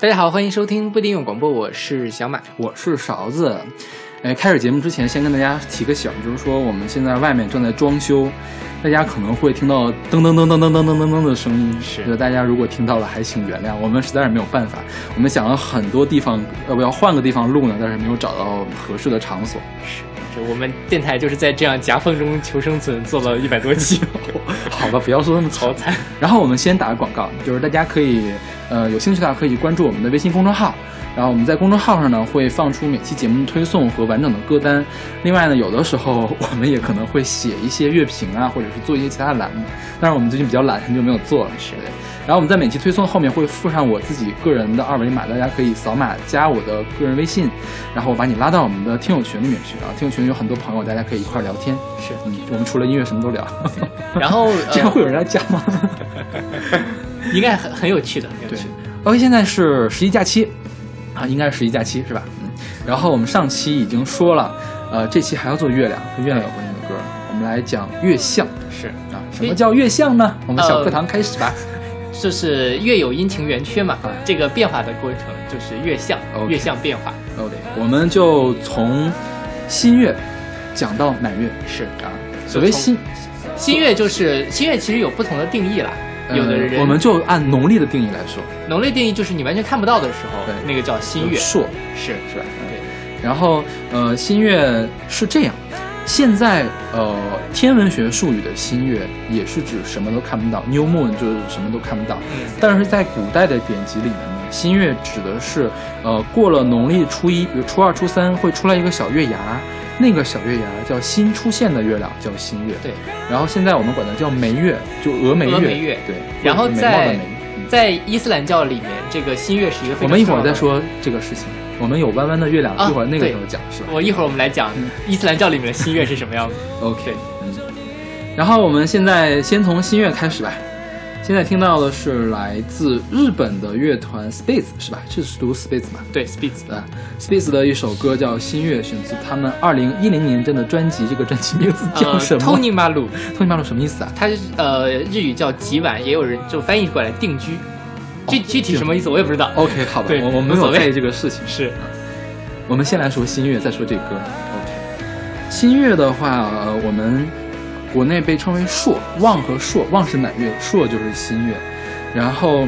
大家好，欢迎收听不一定有广播，我是小马。我是勺子。哎，开始节目之前，先跟大家提个醒，就是说我们现在外面正在装修，大家可能会听到噔噔噔噔噔噔噔噔噔的声音。是大家如果听到了，还请原谅，我们实在是没有办法。我们想了很多地方，要不要换个地方录呢？但是没有找到合适的场所。是，这我们电台就是在这样夹缝中求生存，做了一百多期。好吧，不要说那么好惨。然后我们先打个广告，就是大家可以，呃，有兴趣的话可以关注我们的微信公众号。然后我们在公众号上呢会放出每期节目的推送和完整的歌单。另外呢，有的时候 我们也可能会写一些乐评啊，或者是做一些其他的栏目。但是我们最近比较懒，很久没有做了。是。然后我们在每期推送后面会附上我自己个人的二维码，大家可以扫码加我的个人微信，然后我把你拉到我们的听友群里面去。啊听友群有很多朋友，大家可以一块聊天。是，嗯，我们除了音乐什么都聊。然后 这样会有人来加吗？应该很很有趣的。对。OK，现在是十一假期。啊，应该是十一假期是吧？嗯，然后我们上期已经说了，呃，这期还要做月亮，跟月亮有关系的歌，我们来讲月相。是啊，什么叫月相呢？我们小课堂开始吧。就是月有阴晴圆缺嘛，这个变化的过程就是月相，月相变化。OK，我们就从新月讲到满月。是啊，所谓新新月就是新月，其实有不同的定义啦。有的人，我们就按农历的定义来说，农历定义就是你完全看不到的时候，对，那个叫新月，朔是是吧？对。然后呃，新月是这样，现在呃，天文学术语的新月也是指什么都看不到，new moon 就是什么都看不到。嗯。但是在古代的典籍里面呢，新月指的是呃，过了农历初一，比如初二、初三会出来一个小月牙。那个小月牙叫新出现的月亮，叫新月。对，然后现在我们管它叫眉月，就峨眉月。峨眉月，对。然后在在伊斯兰教里面，这个新月是一个。我们一会儿再说这个事情。我们有弯弯的月亮，一会儿那个时候讲，是吧？我一会儿我们来讲伊斯兰教里面的新月是什么样子。OK，嗯。然后我们现在先从新月开始吧。现在听到的是来自日本的乐团 Space 是吧？这是读 Space 吧？对，Space 的 Space 的一首歌叫《新月》，选自他们二零一零年的专辑。这个专辑名字叫什么？Tony Malu。Tony Malu 什么意思啊？它呃日语叫吉晚，也有人就翻译过来定居。具具体什么意思我也不知道。OK，好吧，我我没有在意这个事情。是，我们先来说新月，再说这歌。OK，新月的话，我们国内被称为朔望和朔，望是满月，朔就是新月。然后，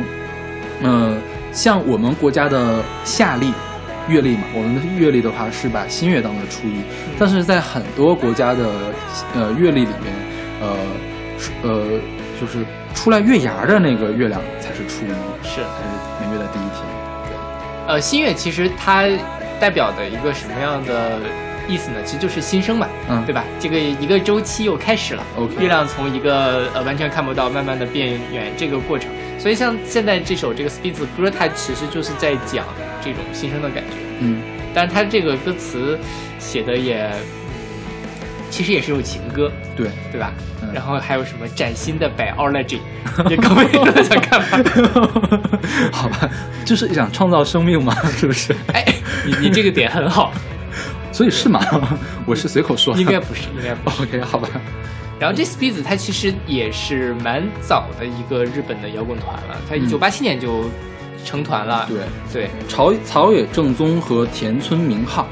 嗯，像我们国家的夏历、月历嘛，我们的月历的话是把新月当做初一，但是在很多国家的呃月历里面，呃，呃，就是出来月牙的那个月亮才是初一，是才是每月的第一天。对，呃，新月其实它代表的一个什么样的？意思呢，其实就是新生嘛，嗯，对吧？这个一个周期又开始了。OK，月亮从一个呃完全看不到，慢慢的变远，这个过程。所以像现在这首这个 Speed 歌，它其实就是在讲这种新生的感觉。嗯，但是它这个歌词写的也，其实也是首情歌，对对吧？然后还有什么崭新的 Biology，也 各位大家看吧。好吧，就是想创造生命嘛，是不是？哎，你你这个点很好。所以是吗？我是随口说，应该不是，应该不 OK，好吧。然后这 Speed 它其实也是蛮早的一个日本的摇滚团了，它一九八七年就成团了。对对，朝草野正宗和田村明浩，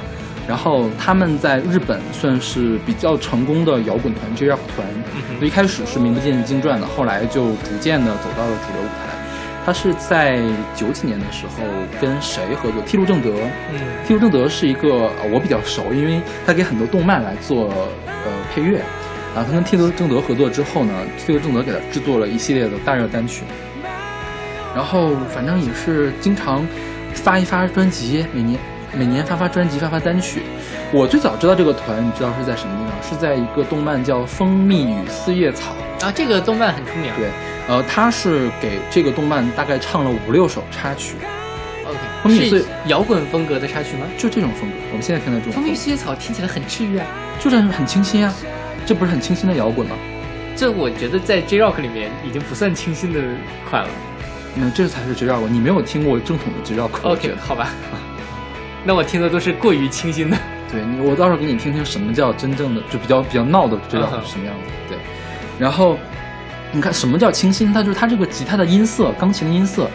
然后他们在日本算是比较成功的摇滚团 J-Rock 团。一开始是名不见经传的，后来就逐渐的走到了主流舞台。他是在九几年的时候跟谁合作？替路正德。嗯，替路正德是一个我比较熟，因为他给很多动漫来做呃配乐。然后他跟替路正德合作之后呢，替路正德给他制作了一系列的大热单曲。然后反正也是经常发一发专辑，每年每年发发专辑，发发单曲。我最早知道这个团，你知道是在什么地方？是在一个动漫叫《蜂蜜与四叶草》啊，这个动漫很出名。对。呃，他是给这个动漫大概唱了五六首插曲，OK，是摇滚风格的插曲吗？就这种风格，我们现在听的这种。蜂蜜四叶草听起来很治愈啊，就是很清新啊，这不是很清新的摇滚吗？这我觉得在 J Rock 里面已经不算清新的款了。嗯，这才是 J Rock，你没有听过正统的 J Rock。OK，好吧，那我听的都是过于清新的。对你，我到时候给你听听什么叫真正的，就比较比较闹的 J Rock 是什么样子。对，然后。你看什么叫清新？它就是它这个吉他的音色、钢琴的音色，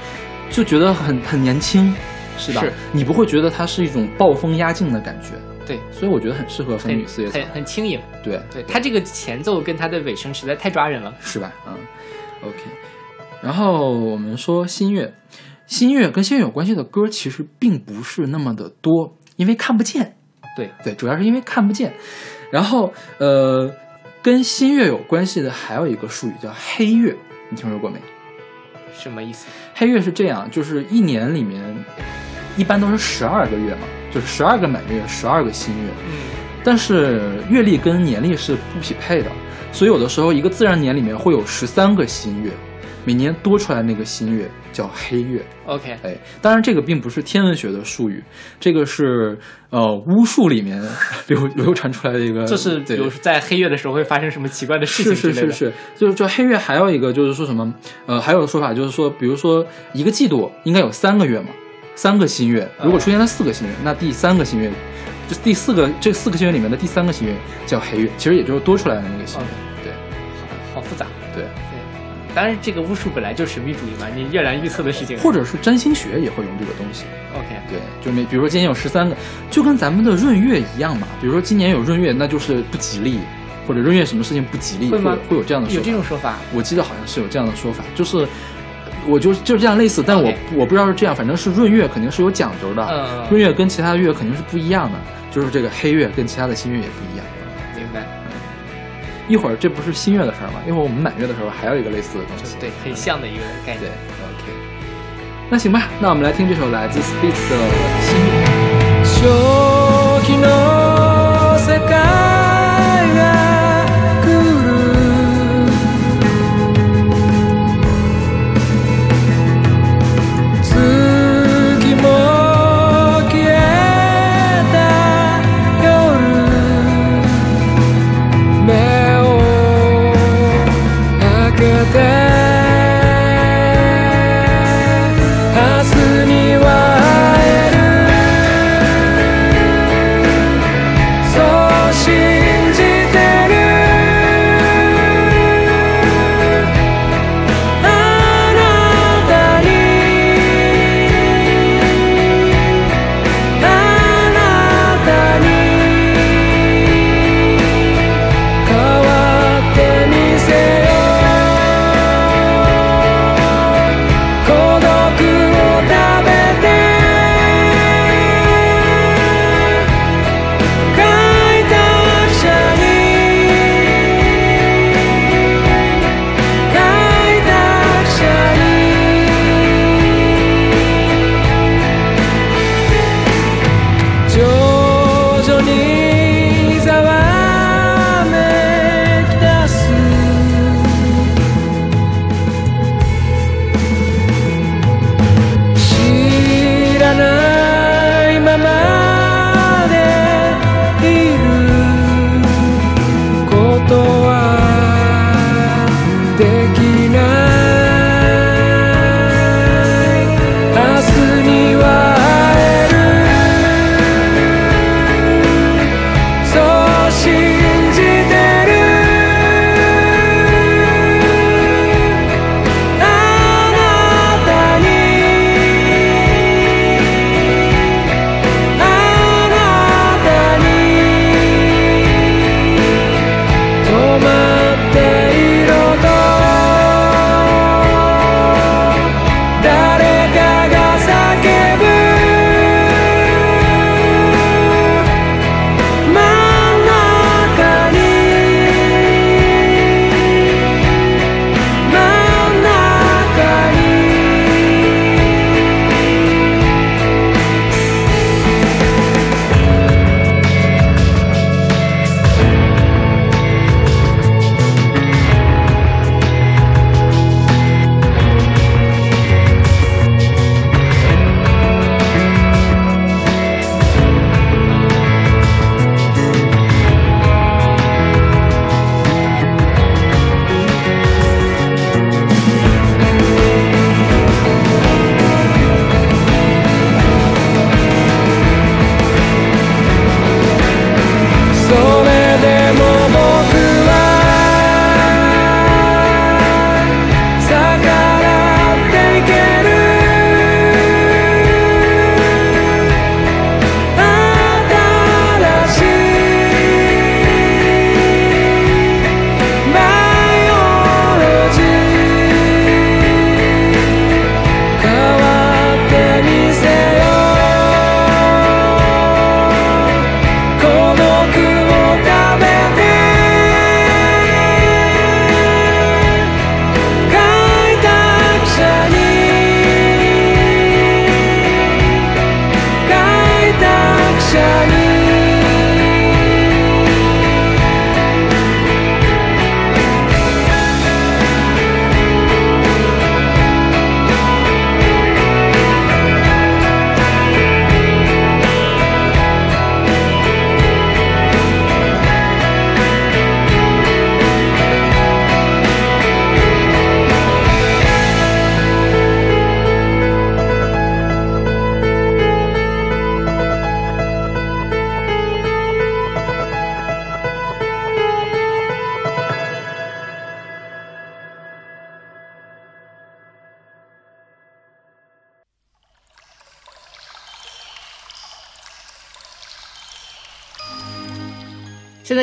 就觉得很很年轻，是吧？是你不会觉得它是一种暴风压境的感觉，对，所以我觉得很适合风很雨四月草很，很轻盈。对对它这个前奏跟它的尾声实在太抓人了。是吧？嗯，OK。然后我们说新月，新月跟新月有关系的歌其实并不是那么的多，因为看不见。对对，主要是因为看不见。然后呃，跟新月有关系的还有一个术语叫黑月，你听说过没？什么意思？黑月是这样，就是一年里面一般都是十二个月嘛，就是十二个满月，十二个新月。嗯，但是月历跟年历是不匹配的，所以有的时候一个自然年里面会有十三个新月，每年多出来那个新月叫黑月。OK，哎，当然这个并不是天文学的术语，这个是呃巫术里面 流流传出来的一个，就是比对如说在黑月的时候会发生什么奇怪的事情之类的。是是。是，就是就黑月还有一个就是说什么，呃，还有的说法就是说，比如说一个季度应该有三个月嘛，三个新月，如果出现了四个新月，那第三个新月，就是第四个这四个新月里面的第三个新月叫黑月，其实也就是多出来的那个新月，当然这个巫术本来就神秘主义嘛，你越难预测的事情。或者是占星学也会用这个东西，OK，对，就没比如说今年有十三个，就跟咱们的闰月一样嘛，比如说今年有闰月，那就是不吉利，或者闰月什么事情不吉利，会吗会有这样的说有。这种说法。我记得好像是有这样的说法，就是我就就这样类似，但我我不知道是这样，反正是闰月肯定是有讲究的，嗯闰月跟其他的月肯定是不一样的，就是这个黑月跟其他的新月也不一样。一会儿这不是新月的事儿吗？一会儿我们满月的时候还有一个类似的东西。对，很像的一个概对念。，OK。那行吧，那我们来听这首来自 Spitz 的新月。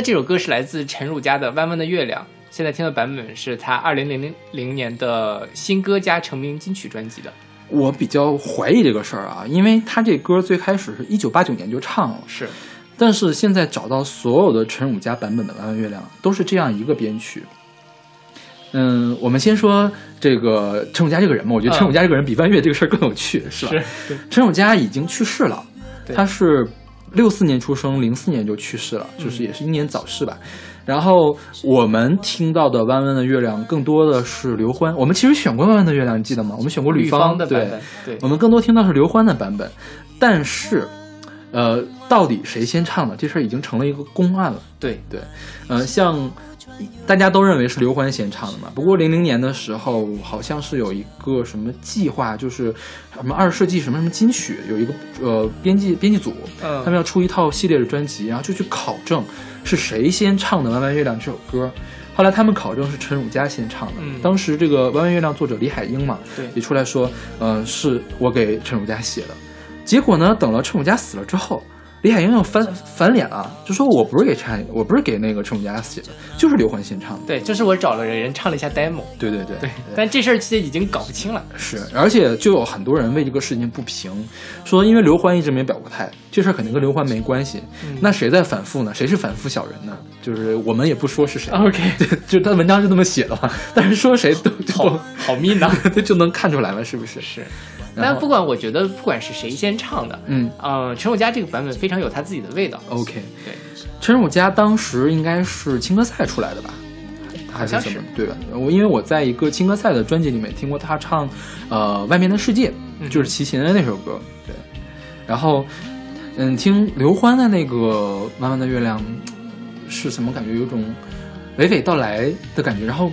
在这首歌是来自陈汝佳的《弯弯的月亮》，现在听的版本是他二零零零年的新歌加成名金曲专辑的。我比较怀疑这个事儿啊，因为他这歌最开始是一九八九年就唱了，是，但是现在找到所有的陈汝佳版本的《弯弯月亮》都是这样一个编曲。嗯，我们先说这个陈汝佳这个人嘛，我觉得陈汝佳这个人比弯月这个事儿更有趣，是吧？是陈汝佳已经去世了，对他是六四年出生，零四年就去世了，就是也是英年早逝吧。然后我们听到的《弯弯的月亮》更多的是刘欢，我们其实选过《弯弯的月亮》，你记得吗？我们选过吕方对的版本，对。我们更多听到是刘欢的版本，但是，呃，到底谁先唱的？这事儿已经成了一个公案了。对。对，呃，像大家都认为是刘欢先唱的嘛。不过零零年的时候，好像是有一个什么计划，就是什么二十世纪什么什么金曲，有一个呃编辑编辑组，嗯他们要出一套系列的专辑，然后就去考证是谁先唱的《弯弯月亮》这首歌。后来他们考证是陈汝佳先唱的，嗯当时这个《弯弯月亮》作者李海英嘛，对也出来说，呃，是我给陈汝佳写的。结果呢，等了陈汝佳死了之后，李海英又翻翻脸了，就说我不是给陈，我不是给那个陈汝佳写的，就是刘欢先唱的。对，就是我找了人唱了一下 demo，对对对对，但这事儿其实已经搞不清了。是，而且就有很多人为这个事情不平，说因为刘欢一直没表过态，这事儿肯定跟刘欢没关系。嗯那谁在反复呢？谁是反复小人呢？就是我们也不说是谁。OK，对，就他文章是这么写的嘛，但是说谁都就好好密呢。就就能看出来了，是不是？是，但不管我觉得不管是谁先唱的，嗯呃，陈汝佳这个版本非常有他自己的味道。，OK。对，陈汝佳当时应该是青歌赛出来的吧？还是好像是什么？对吧？我因为我在一个青歌赛的专辑里面听过他唱，呃，《外面的世界》，嗯就是齐秦的那首歌。对，然后，嗯，听刘欢的那个《弯弯的月亮》，是什么感觉？有种娓娓道来的感觉。然后，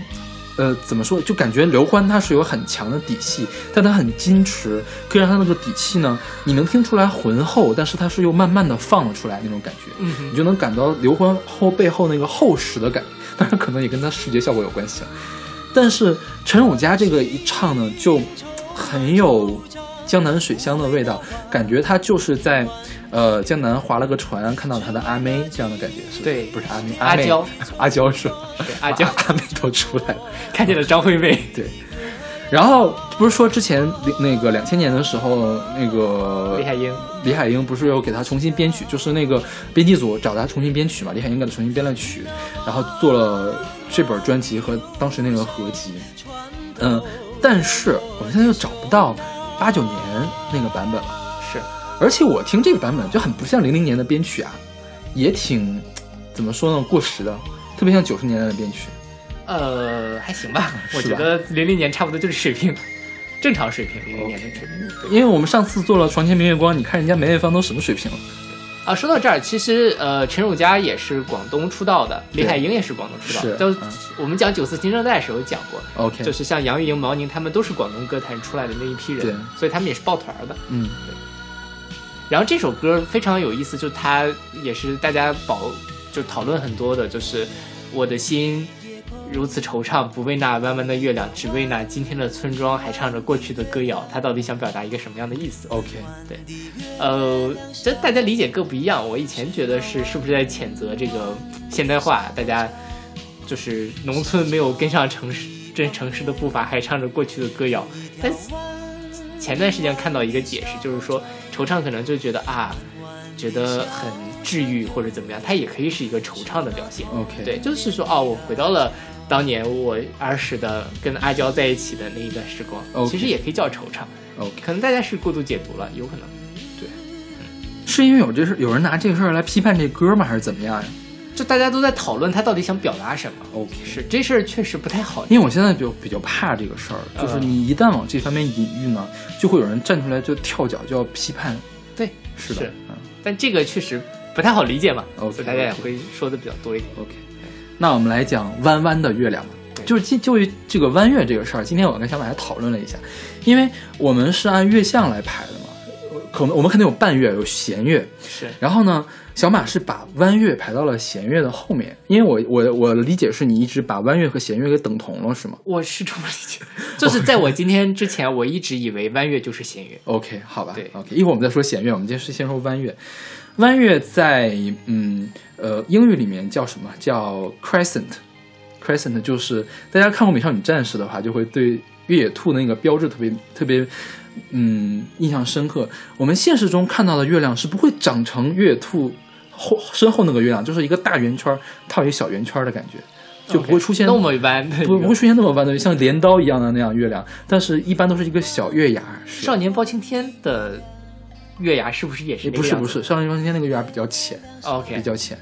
呃，怎么说？就感觉刘欢他是有很强的底气，但他很矜持，可以让他那个底气呢，你能听出来浑厚，但是他是又慢慢的放了出来那种感觉。嗯你就能感到刘欢后背后那个厚实的感觉，当然可能也跟他视觉效果有关系了。但是陈汝佳这个一唱呢，就很有江南水乡的味道，感觉他就是在呃江南划了个船，看到他的阿妹这样的感觉，是对。不是阿妹，阿娇，阿娇是吧？对阿娇。阿妹都出来了。看见了张惠妹，对，然后不是说之前那个两千年的时候，那个李海英，李海英不是又给他重新编曲，就是那个编辑组找他重新编曲嘛，李海英给他重新编了曲，然后做了这本专辑和当时那个合集。嗯，但是我们现在又找不到八九年那个版本了，是而且我听这个版本就很不像零零年的编曲啊，也挺怎么说呢，过时的，特别像九十年代的编曲。呃，还行吧，我觉得零零年差不多就是水平，正常水平，零零年的水平。因为我们上次做了《床前明月光》，你看人家梅艳芳都什么水平了？啊，说到这儿，其实呃，陈汝佳也是广东出道的，李海英也是广东出道的。是都嗯我们讲九四新生代时候讲过，OK，就是像杨钰莹、毛宁他们都是广东歌坛出来的那一批人，所以他们也是抱团儿的。嗯，然后这首歌非常有意思，就它也是大家保就讨论很多的，就是我的心如此惆怅，不为那弯弯的月亮，只为那今天的村庄，还唱着过去的歌谣。它到底想表达一个什么样的意思？OK，对呃，这大家理解各不一样。我以前觉得是是不是在谴责这个现代化，大家就是农村没有跟上城市这城市的步伐，还唱着过去的歌谣。但前段时间看到一个解释，就是说惆怅可能就觉得啊，觉得很治愈或者怎么样，它也可以是一个惆怅的表现。OK，对，就是说哦，我回到了当年我儿时的跟阿娇在一起的那一段时光其实也可以叫惆怅。OK，可能大家是过度解读了，有可能。对是因为有这事，有人拿这个事儿来批判这歌吗？还是怎么样呀就大家都在讨论他到底想表达什么。？OK，是这事儿确实不太好。因为我现在比较比较怕这个事儿，就是嗯你一旦往这方面隐喻呢，就会有人站出来就跳脚，就要批判，对，是的，嗯但这个确实不太好理解嘛所以大家也会说的比较多一点。，OK。那我们来讲弯弯的月亮就是就就于这个弯月这个事儿，今天我跟小马还讨论了一下，因为我们是按月相来排的嘛，可能我们肯定有半月，有弦月，是然后呢，小马是把弯月排到了弦月的后面，因为我我我理解是你一直把弯月和弦月给等同了，是吗我是这么理解，就是在我今天之前，我一直以为弯月就是弦乐。OK，好吧，对，OK，一会儿我们再说弦月，我们今天是先说弯月。弯月在嗯呃，英语里面叫什么？叫 crescent。crescent 就是大家看过《美少女战士》的话，就会对越野兔的那个标志特别特别，嗯，印象深刻。我们现实中看到的月亮是不会长成越野兔后身后那个月亮，就是一个大圆圈儿套一个小圆圈儿的感觉，就不会出现那么弯，不不会出现那么弯的，像镰刀一样的那样月亮，但是一般都是一个小月牙。少年包青天的月牙是不是也是不是不是，少年包青天那个月牙比较浅，？OK，比较浅。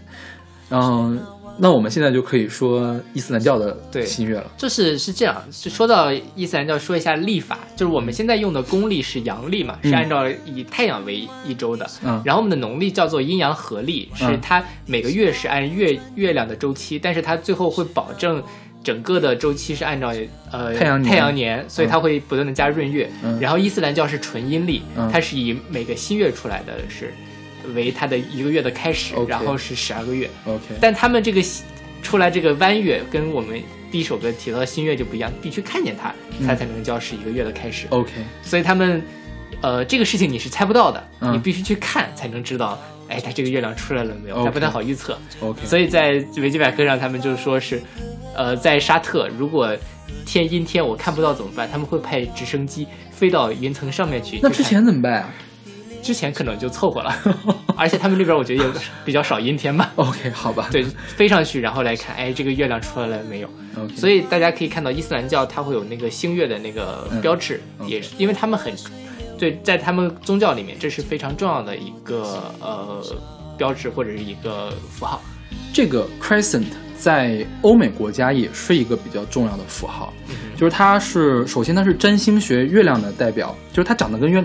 嗯，那我们现在就可以说伊斯兰教的对新月了。就是是这样，就说到伊斯兰教，说一下历法，就是我们现在用的公历是阳历嘛，嗯。是按照以太阳为一周的，嗯。然后我们的农历叫做阴阳合历，是嗯。它每个月是按月月亮的周期，但是它最后会保证整个的周期是按照呃太阳年太阳年，所以它会不断的加闰月。嗯。然后伊斯兰教是纯阴历，嗯。它是以每个新月出来的是为它的一个月的开始然后是十二个月。OK，但他们这个新出来这个弯月跟我们第一首歌提到的新月就不一样，必须看见它，嗯它才能叫是一个月的开始。OK，所以他们，呃，这个事情你是猜不到的，嗯你必须去看才能知道，哎，它这个月亮出来了没有它不太好预测。OK，所以在维基百科上，他们就说是，呃，在沙特，如果天阴天我看不到怎么办？他们会派直升机飞到云层上面去。那之前怎么办啊之前可能就凑合了，而且他们那边我觉得也比较少阴天吧。？OK，好吧。对，飞上去然后来看，哎，这个月亮出来了没有？，OK，所以大家可以看到伊斯兰教它会有那个星月的那个嗯标志也是因为他们很对，在他们宗教里面这是非常重要的一个呃标志或者是一个符号。这个 crescent 在欧美国家也是一个比较重要的符号，就是它是首先它是占星学月亮的代表，就是它长得跟月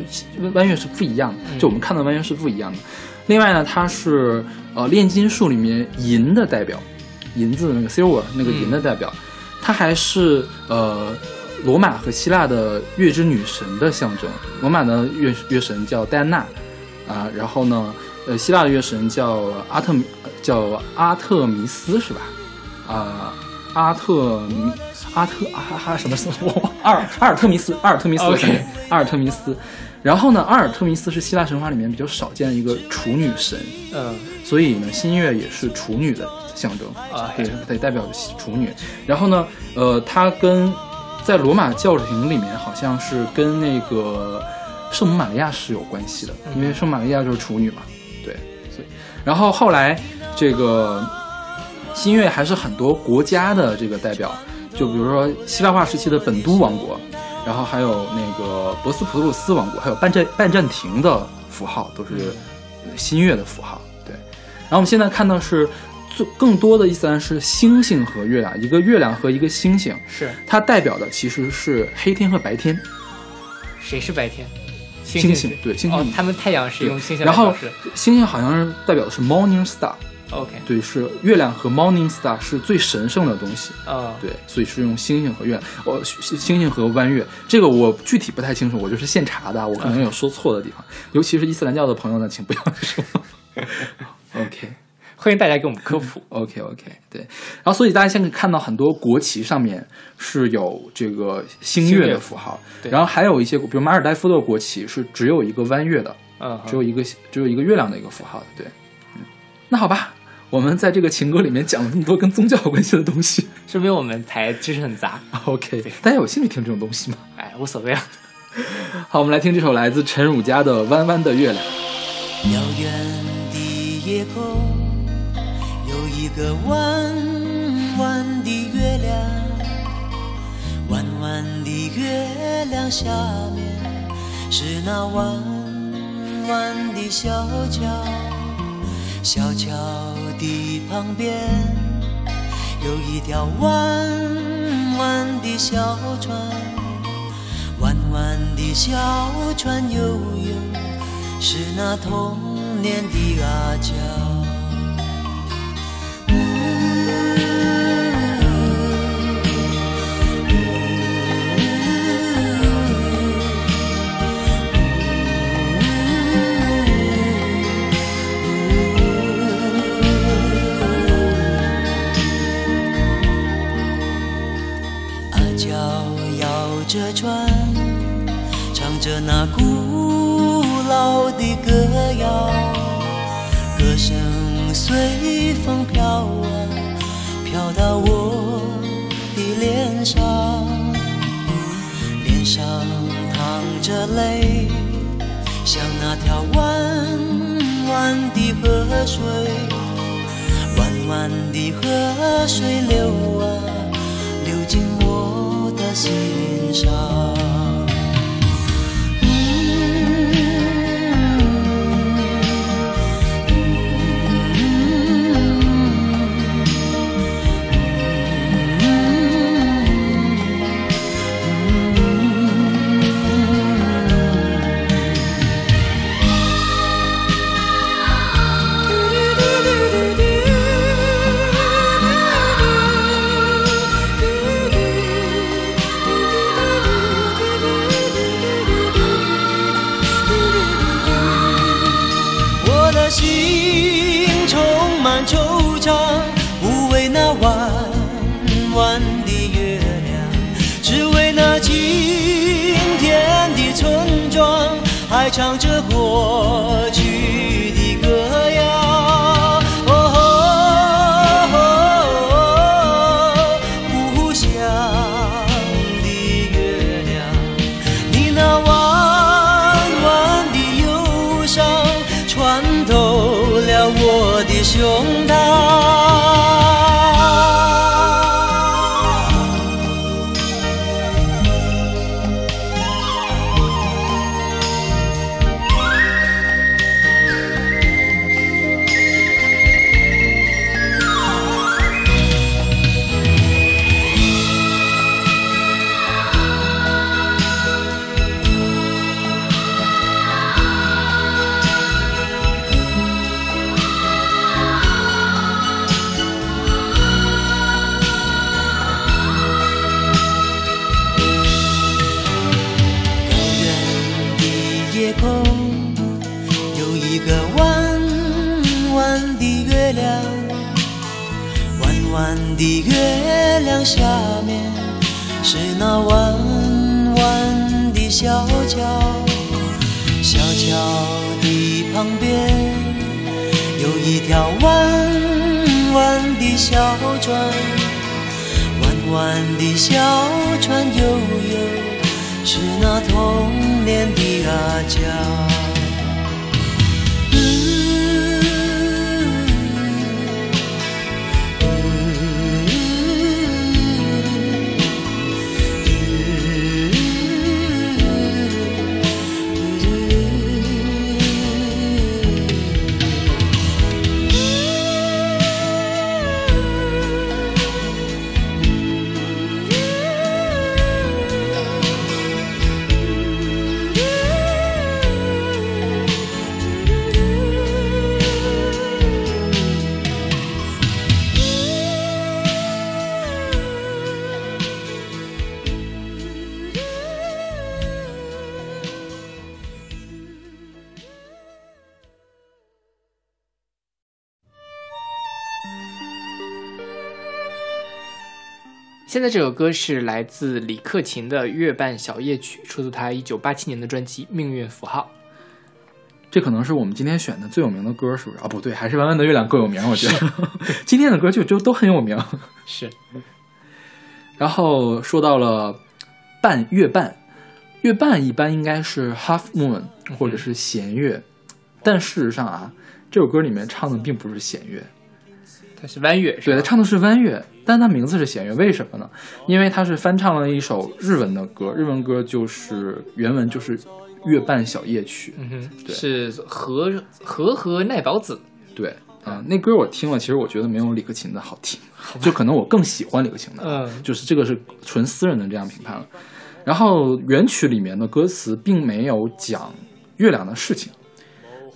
弯月是不一样的，嗯就我们看到弯月是不一样的。另外呢，它是呃炼金术里面银的代表，银子的那个 silver 那个银的代表，它还是呃罗马和希腊的月之女神的象征。罗马的月月神叫戴安娜啊，然后呢，呃，希腊的月神叫阿特米，叫阿特弥斯是吧？啊、阿特弥阿特啊哈什么什么我忘阿尔阿尔特弥斯阿尔特弥斯 OK 阿尔特弥斯。然后呢，阿尔特弥斯是希腊神话里面比较少见的一个处女神，嗯所以呢，新月也是处女的象征。啊，对，得代表处女。然后呢，呃，它跟在罗马教廷里面好像是跟那个圣母玛利亚是有关系的，因为圣母玛利亚就是处女嘛。对，所以然后后来这个新月还是很多国家的这个代表，就比如说希腊化时期的本都王国，然后还有那个博斯普鲁斯王国，还有拜占拜占庭的符号都是呃新月的符号。对，然后我们现在看到是最更多的伊斯兰是星星和月亮，一个月亮和一个星星，是它代表的其实是黑天和白天。谁是白天？星星对星星哦，他们太阳是用星星然后。星星好像是代表的是 morning star，OK，对，是月亮和 morning star 是最神圣的东西。啊，对，所以是用星星和月亮，我、星星星和弯月，这个我具体不太清楚，我就是现查的，我可能有说错的地方，尤其是伊斯兰教的朋友呢，请不要说。OK 欢迎大家给我们科普。OK OK，对，然后所以大家现在看到很多国旗上面是有这个星月的符号，对。然后还有一些，比如马尔代夫的国旗是只有一个弯月的，嗯，只有一个只有一个月亮的一个符号的，对，嗯，那好吧，我们在这个情歌里面讲了那么多跟宗教有关系的东西说明我们台知识很杂。，OK，大家有兴趣听这种东西吗？哎，无所谓啊。好，我们来听这首来自陈汝佳的《弯弯的月亮》。遥远的夜空有一个弯弯的月亮，弯弯的月亮下面是那弯弯的小桥，小桥的旁边有一条弯弯的小船，弯弯的小船悠悠。是那童年的阿娇。的泪，像那条弯弯的河水，弯弯的河水流啊，流进我的心上。唱着这首歌是来自李克勤的《月半小夜曲》，出自他一九八七年的专辑《命运符号这可能是我们今天选的最有名的歌，是不是？啊，不对，还是《弯弯的月亮》更有名，我觉得。今天的歌就就都很有名。》。是，然后说到了半月半，月半一般应该是 half moon 或者是弦乐，但事实上啊，这首歌里面唱的并不是弦乐，它是弯月，对，吧他唱的是弯月，但他名字是弦月，为什么呢？因为他是翻唱了一首日文的歌，日文歌就是原文就是《月半小夜曲》，嗯哼，对是和和和奈保子，对。啊、那歌我听了，其实我觉得没有李克勤的好听，就可能我更喜欢李克勤的，嗯就是这个是纯私人的这样评判了。然后原曲里面的歌词并没有讲月亮的事情，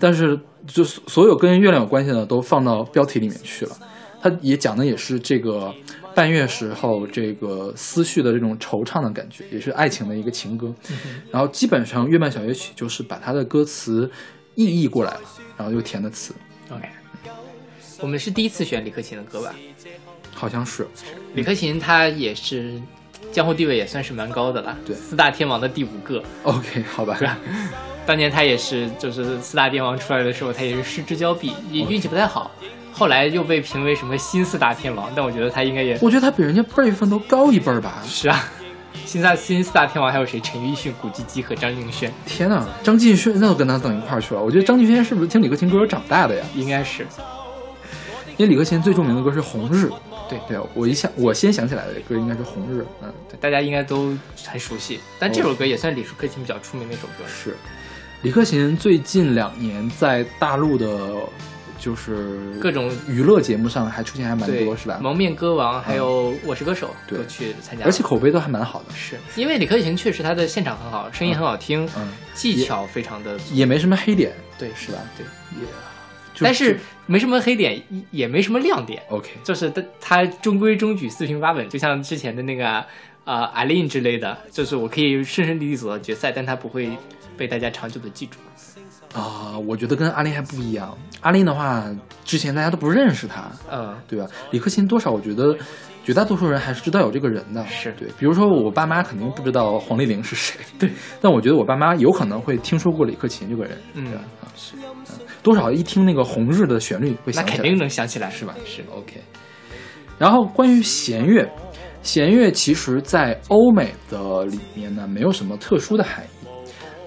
但是就所所有跟月亮有关系的都放到标题里面去了。它也讲的也是这个半月时候这个思绪的这种惆怅的感觉，也是爱情的一个情歌。然后基本上《月半小夜曲》就是把他的歌词意译过来了，然后又填的词，OK，我们是第一次选李克勤的歌吧？好像是李克勤他也是江湖地位也算是蛮高的了，对四大天王的第五个。OK 好吧？当年他也是，就是四大天王出来的时候，他也是失之交臂，也运气不太好后来又被评为什么新四大天王，但我觉得他应该也我觉得他比人家辈分都高一辈儿吧。是啊。新大新四大天王还有谁？陈奕迅、古巨基和张敬轩，天呐，张敬轩那都跟他等一块儿去了。我觉得张敬轩是不是听李克勤歌长大的呀？应该是因为李克勤最著名的歌是《红日》。对对，我一想，我先想起来的歌应该是《红日》。嗯，对，大家应该都很熟悉。但这首歌也算李克勤比较出名的一首歌。是，李克勤最近两年在大陆的，就是各种娱乐节目上还出现还蛮多，是吧？蒙面歌王还有我是歌手对都去参加，而且口碑都还蛮好的。是因为李克勤确实他的现场很好，声音很好听，嗯，技巧非常的也没什么黑点，对，是吧？对，也，但是没什么黑点，也没什么亮点，OK，就是他他中规中矩，四平八稳，就像之前的那个啊阿琳之类的，就是我可以顺顺利利走到决赛，但他不会被大家长久的记住。啊、我觉得跟阿林还不一样。阿林的话，之前大家都不认识他，嗯，对吧？李克勤多少，我觉得绝大多数人还是知道有这个人的。是对，比如说我爸妈肯定不知道黄丽玲是谁，对，但我觉得我爸妈有可能会听说过李克勤这个人，嗯对吧？啊是，嗯多少一听那个《红日》的旋律会想起来，那肯定能想起来，是吧？是 OK。然后关于弦乐，弦乐其实在欧美的里面呢，没有什么特殊的含义。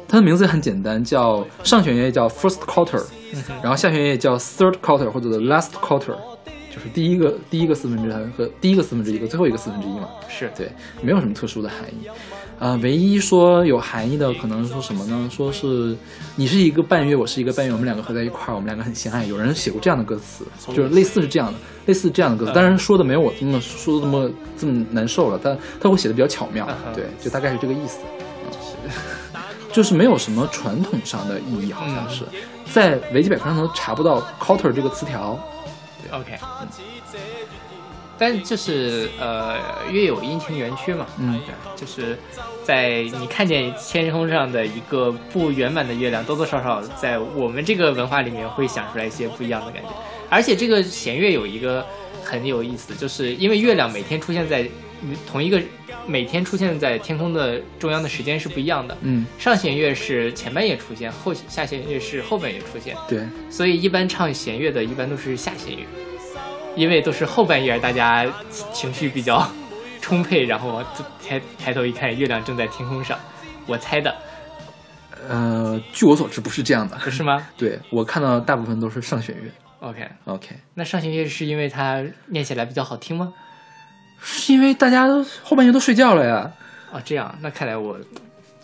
它的名字很简单，叫上弦乐叫 first quarter，然后下弦乐叫 third quarter 或者 last quarter，就是第一个第一个四分之三和第一个四分之一和最后一个四分之一嘛。是对，没有什么特殊的含义。呃，唯一说有含义的，可能说什么呢？说是你是一个半月，我是一个半月，我们两个合在一块儿，我们两个很相爱。有人写过这样的歌词，就是类似是这样的，类似这样的歌词。当然说的没有我这么说的这么这么难受了，但他会写的比较巧妙对，就大概是这个意思。嗯就是没有什么传统上的意义，好像是。在维基百科上都查不到 “quarter” 这个词条。OK，但就是呃，月有阴晴圆缺嘛，嗯。对，就是在你看见天空上的一个不圆满的月亮，多多少少在我们这个文化里面会想出来一些不一样的感觉。而且这个弦乐有一个很有意思，就是因为月亮每天出现在同一个每天出现在天空的中央的时间是不一样的。嗯，上弦月是前半夜出现，后下弦月是后半夜出现。对，所以一般唱弦乐的，一般都是下弦月，因为都是后半夜，大家情绪比较充沛，然后就抬抬头一看，月亮正在天空上。我猜的，呃，据我所知不是这样的。不是吗对我看到大部分都是上弦月。？OK，OK，那上弦月是因为它念起来比较好听吗？是因为大家都后半夜都睡觉了呀。啊，这样，那看来我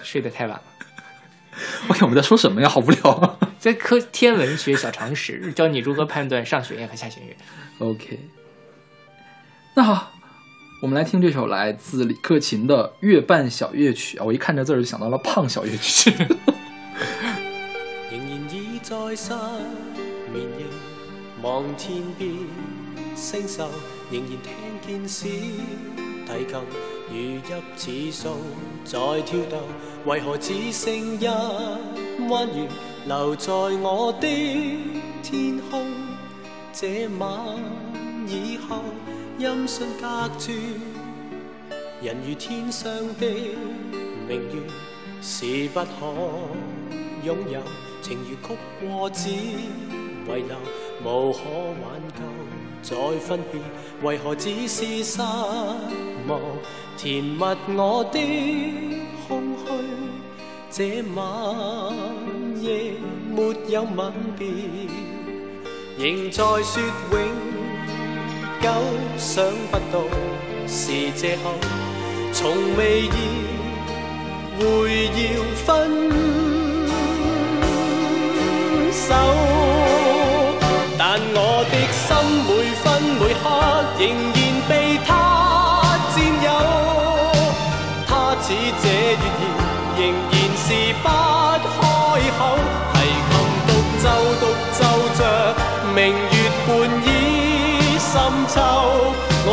睡得太晚了。我看我们在说什么呀？好无聊。啊在科天文学小常识，教你如何判断上弦月和下弦月。OK，那好，我们来听这首来自李克勤的《月半小夜曲》啊。我一看这字儿就想到了胖小夜曲。仍然倚在失眠夜，望天边星宿，仍然聽見小提琴如泣似訴在跳动，为何只剩一弯月留在我的天空？这晚以後，音讯隔絕。人如天上的明月，是不可擁有。情如曲过只遗留，無可挽救。再分別，為何只是失望？填密我的空虛。這晚夜沒有吻別，仍在說永久，想不到是借口。從未意會要分手，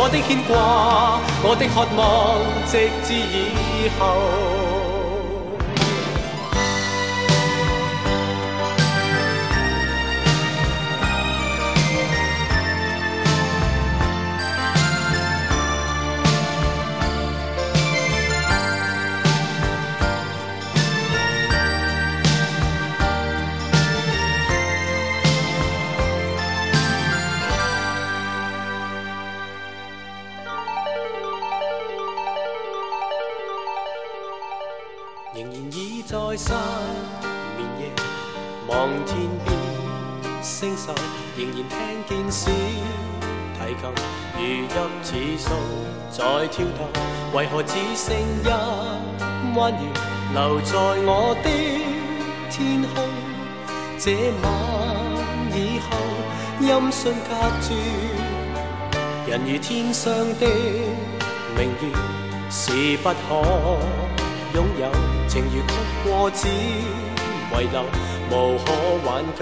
我的牵挂，我的渴望，直至以后。仍然听见小提琴如泣似诉在跳动，为何只剩一弯月留在我的天空？这晚以后，音讯隔绝，人如天上的明月，是不可拥有。情如曲过，只遗留，无可挽救。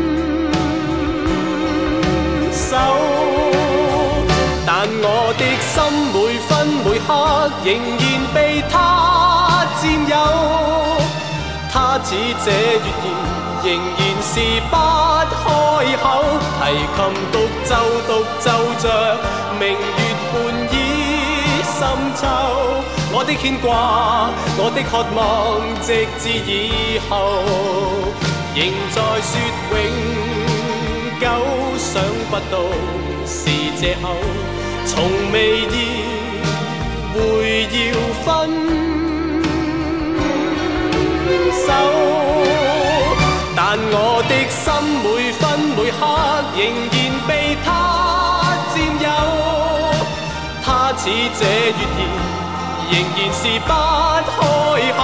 但我的心每分每刻仍然被他佔有，他似這月兒。仍然是不開口，提琴獨奏獨奏着明月半倚深秋。我的牽掛，我的渴望，直至以後，仍在說永久，想不到是借口，从未意会要分手。但我的心每分每刻仍然被他占有，他似这月儿，仍然是不开口，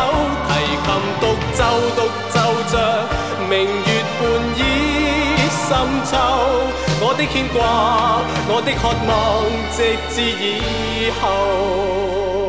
提琴独奏独奏着明月的牽掛，我的渴望，直至以后。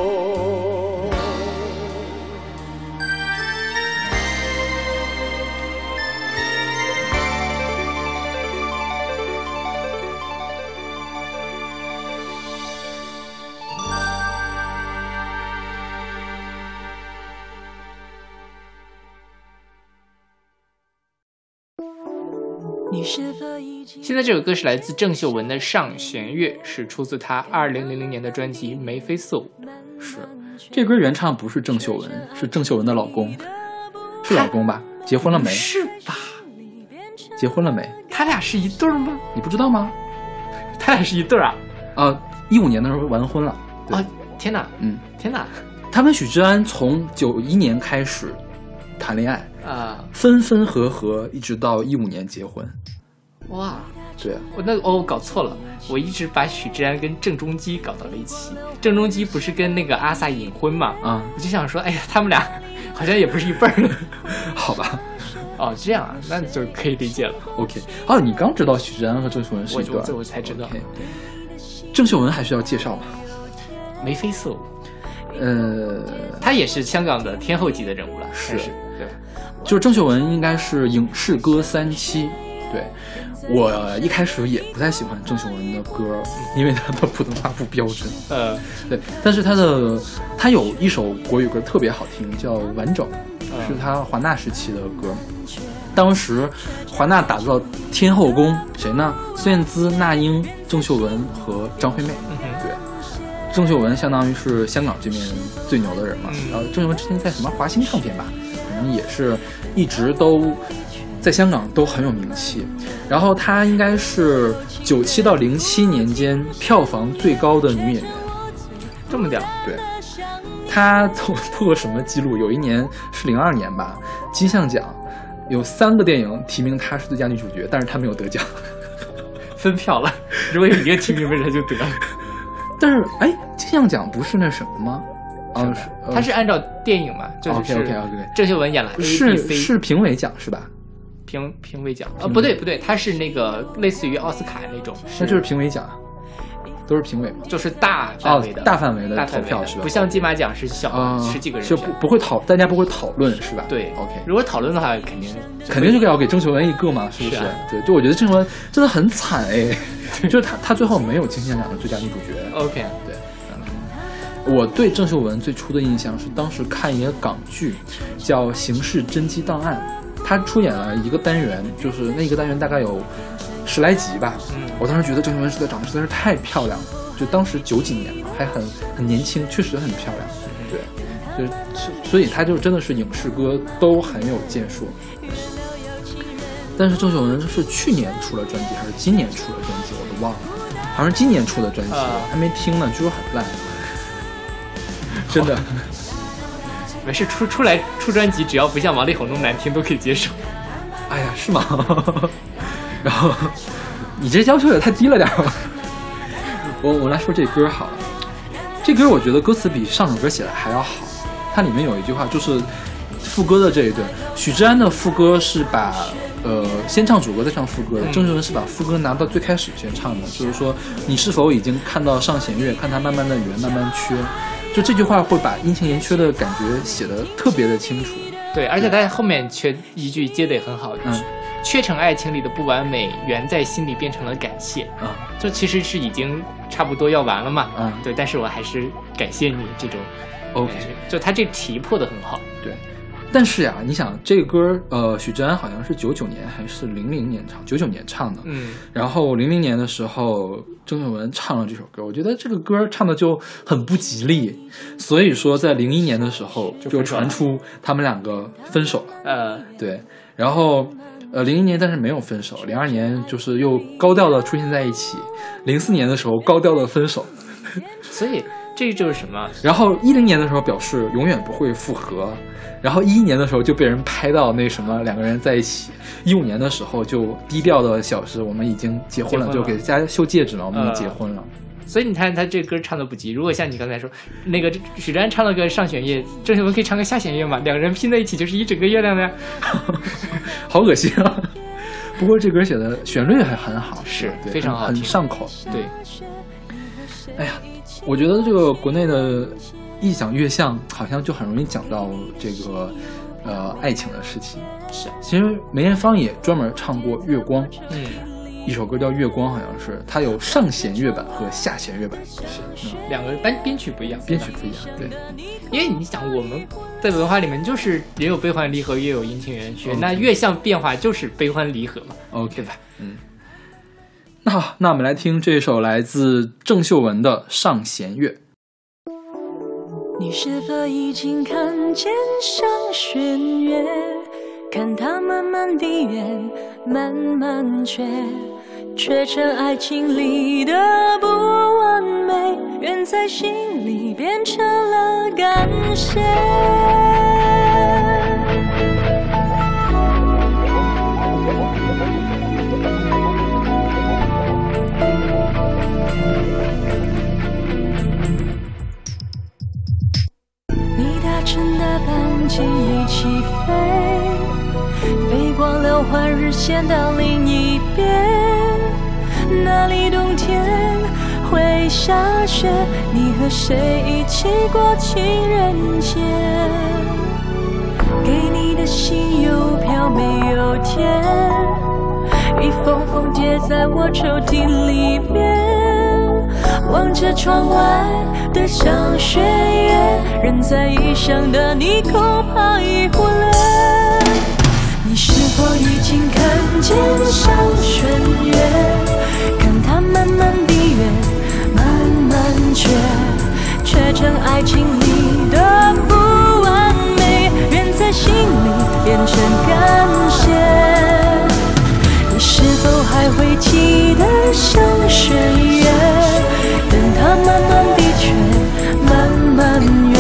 现在这首歌是来自郑秀文的《上弦月》，是出自她二零零零年的专辑《眉飞色舞》。是，这歌原唱不是郑秀文，是郑秀文的老公，是老公吧？结婚了没？是吧？结婚了没？他俩是一对吗？你不知道吗？他俩是一对啊？啊，一五年的时候完婚了。啊，天哪！嗯，天哪！他跟许志安从九一年开始谈恋爱啊，分分合合，一直到一五年结婚。哇，对，我那哦搞错了，我一直把许志安跟郑中基搞到了一起。郑中基不是跟那个阿 sa 隐婚嘛？啊，我就想说，哎呀，他们俩好像也不是一辈儿的，好吧？哦，这样啊，那就可以理解了。OK，哦，你刚知道许志安和郑秀文是一对，我我才知道。郑秀文还需要介绍吗？眉飞色舞，呃，她也是香港的天后级的人物了，是，对，就是郑秀文应该是影视歌三栖，对。我一开始也不太喜欢郑秀文的歌，因为她的普通话不标准。呃，对，但是她的她有一首国语歌特别好听，叫《完整》，是她华纳时期的歌。当时华纳打造天后宫，谁呢？孙燕姿、那英、郑秀文和张惠妹。对，郑秀文相当于是香港这边最牛的人嘛。然后郑秀文之前在什么华星唱片吧，可能也是一直都。在香港都很有名气，然后她应该是九七到零七年间票房最高的女演员，这么屌？对，她破破过什么记录？有一年是零二年吧，金像奖有三个电影提名她是最佳女主角，但是她没有得奖，分票了。如果有一个提名，为啥就得了？但是哎，金像奖不是那什么吗？啊，是，他是按照电影嘛？就是 OK OK OK，郑秀文演了是是评委奖是吧？评评委奖啊，不对不对，它是那个类似于奥斯卡那种，那就是评委奖，都是评委嘛，就是大范围的大范围的投票是吧？不像金马奖是小十几个人，就不不会讨，大家不会讨论是吧？对，OK。如果讨论的话，肯定肯定就要给郑秀文一个嘛，是不是？对，就我觉得郑秀文真的很惨哎，就是她她最后没有金像奖的最佳女主角。OK，对。我对郑秀文最初的印象是当时看一个港剧，叫《刑事侦缉档案》。他出演了一个单元，就是那一个单元大概有十来集吧。嗯我当时觉得郑秀文实在长得实在是太漂亮了，就当时九几年嘛，还很很年轻，确实很漂亮。对，就是所所以他就真的是影视歌都很有建树。但是郑秀文是去年出了专辑，还是今年出了专辑，我都忘了，好像是今年出的专辑，啊还没听呢，据说很烂，真的。没事，出出来出专辑，只要不像王力宏那么难听，都可以接受。哎呀，是吗？然后你这要求也太低了点儿吧。我我来说这歌好了，这歌我觉得歌词比上首歌写的还要好。它里面有一句话，就是副歌的这一段，许志安的副歌是把呃先唱主歌再唱副歌的，嗯郑秀文是把副歌拿到最开始先唱的，就是说你是否已经看到上弦月，看它慢慢的圆，慢慢缺。就这句话会把阴晴圆缺的感觉写的特别的清楚。对，而且他后面缺一句接的也很好，嗯缺成爱情里的不完美，圆在心里变成了感谢。啊，就其实是已经差不多要完了嘛。嗯对，但是我还是感谢你这种 OK 感觉就他这题破的很好。对，但是呀，你想这个歌，呃，许志安好像是九九年还是零零年唱，九九年唱的。嗯，然后零零年的时候，郑秀文唱了这首歌，我觉得这个歌唱的就很不吉利，所以说在零一年的时候就传出他们两个分手了。呃，对，然后呃零一年但是没有分手，零二年就是又高调的出现在一起，零四年的时候高调的分手，所以这就是什么？然后一零年的时候表示永远不会复合，然后一一年的时候就被人拍到那什么两个人在一起，一五年的时候就低调的小时我们已经结婚了，婚了就给大家秀戒指了，我们已经呃结婚了。所以你看他这歌唱的不急。如果像你刚才说，那个许志安唱了个上弦月，郑秀文可以唱个下弦月嘛？两个人拼在一起就是一整个月亮的呀。好恶心啊！不过这歌写的旋律还很好，是非常好很上口。对，哎呀，我觉得这个国内的异响乐项好像就很容易讲到这个呃爱情的事情。是，其实梅艳芳也专门唱过《月光》，嗯，一首歌叫《月光》，好像是它有上弦乐版和下弦乐版，是两个编编曲不一样，编曲不一样。对，因为你想，我们在文化里面就是也有悲欢离合，也有阴晴圆缺，嗯那月相变化就是悲欢离合嘛。OK 吧，嗯。那好，那我们来听这首来自郑秀文的《上弦月》。你是否已经看见上弦月？看它慢慢地圆，慢慢缺，缺成爱情里的不完美，圆在心里变成了感谢。起飞，飞过了换日线到另一边，那里冬天会下雪，你和谁一起过情人节？给你的信邮票没有填，一封封叠在我抽屉里面。望着窗外的上弦月，人在异乡的你恐怕已忽略。你是否已经看见上弦月？看它慢慢地圆，慢慢缺，缺成爱情里的不完美，圆在心里变成感谢。你是否还会记得上弦月？慢慢慢的却，慢慢圆，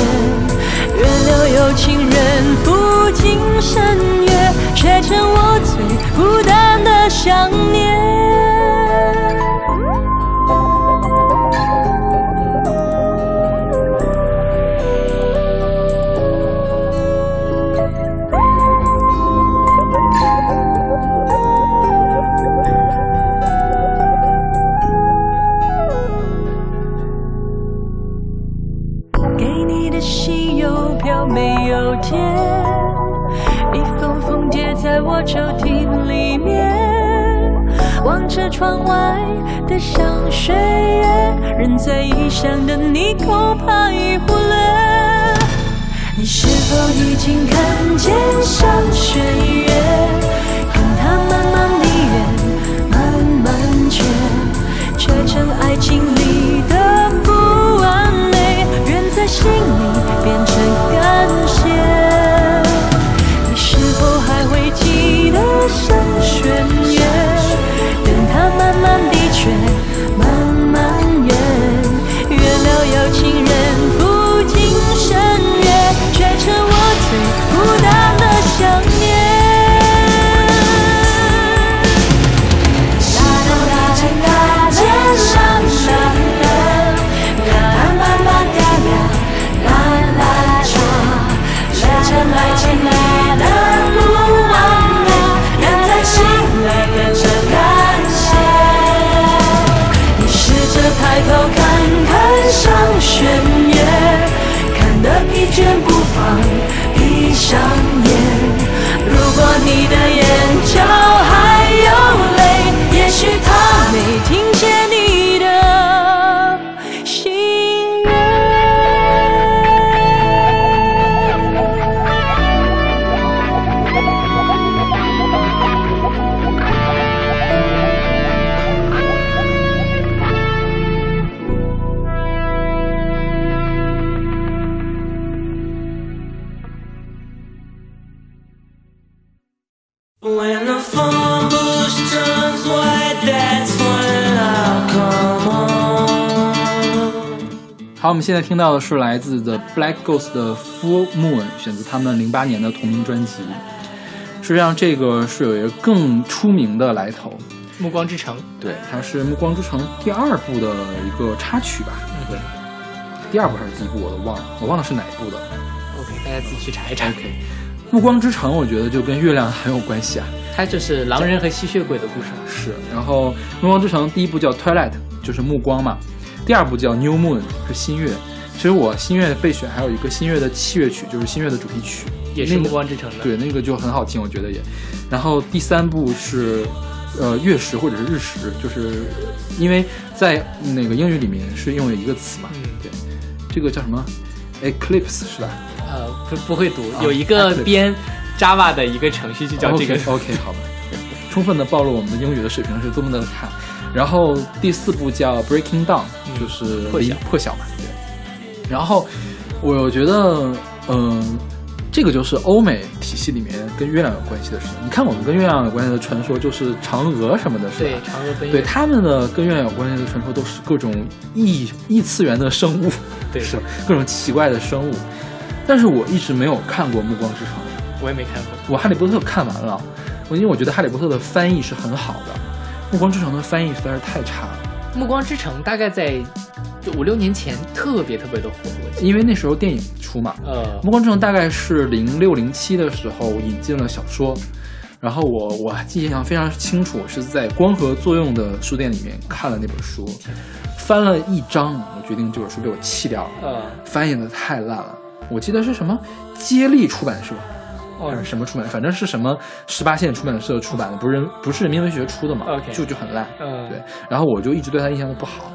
愿留有情人赴今生约，却成我最孤单的想念。着窗外的香水月，人在异乡的你恐怕已忽略。你是否已经看见香水月？看它慢慢的远，慢慢缺，缺成爱情里的不完美，愿在心里变成感谢。们现在听到的是来自 The Black Ghost 的 Full Moon，选择他们零八年的同名专辑。实际上，这个是有一个更出名的来头，《暮光之城》对，它是《暮光之城》第二部的一个插曲吧？对，第二部还是第一部，我都忘了，我忘了是哪一部的。OK，大家自己去查一查。OK，《暮光之城》我觉得就跟月亮很有关系啊。它就是狼人和吸血鬼的故事。是，然后《暮光之城》第一部叫 Twilight，就是暮光嘛，第二部叫 New Moon 是新月。其实我新月备选还有一个新月的器乐曲，就是新月的主题曲，也是《暮光之城》的。对，那个就很好听，我觉得也。然后第三部是，呃，月食或者是日食，就是因为在那个英语里面是用了一个词嘛，嗯对，这个叫什么？eclipse 是吧？呃，不不会读，啊有一个编 Java 的一个程序就叫这个。OK OK 好吧，充分的暴露我们的英语的水平是多么的差。然后第四部叫 Breaking Down，嗯就是破晓破晓嘛，对。然后我觉得，嗯、这个就是欧美体系里面跟月亮有关系的事情。你看我们跟月亮有关系的传说就是嫦娥什么的，是吧？对，嫦娥奔月。对他们的跟月亮有关系的传说都是各种异异次元的生物，对是各种奇怪的生物。但是我一直没有看过《暮光之城》，我也没看过。我《哈利波特》看完了，我因为我觉得《哈利波特》的翻译是很好的，《暮光之城》的翻译实在是太差了。《暮光之城》大概在五六年前特别特别的火。因为那时候电影出嘛，呃《暮光之城》大概是零六零七的时候引进了小说，然后我我记忆印象非常清楚，是在光合作用的书店里面看了那本书，翻了一章，我决定这本书被我弃掉了，呃，翻译的太烂了。我记得是什么？接力出版社，哦还是什么出版，反正是什么十八线出版社出版的，不是人不是人民文学出的嘛就就很烂。嗯对，然后我就一直对他印象都不好，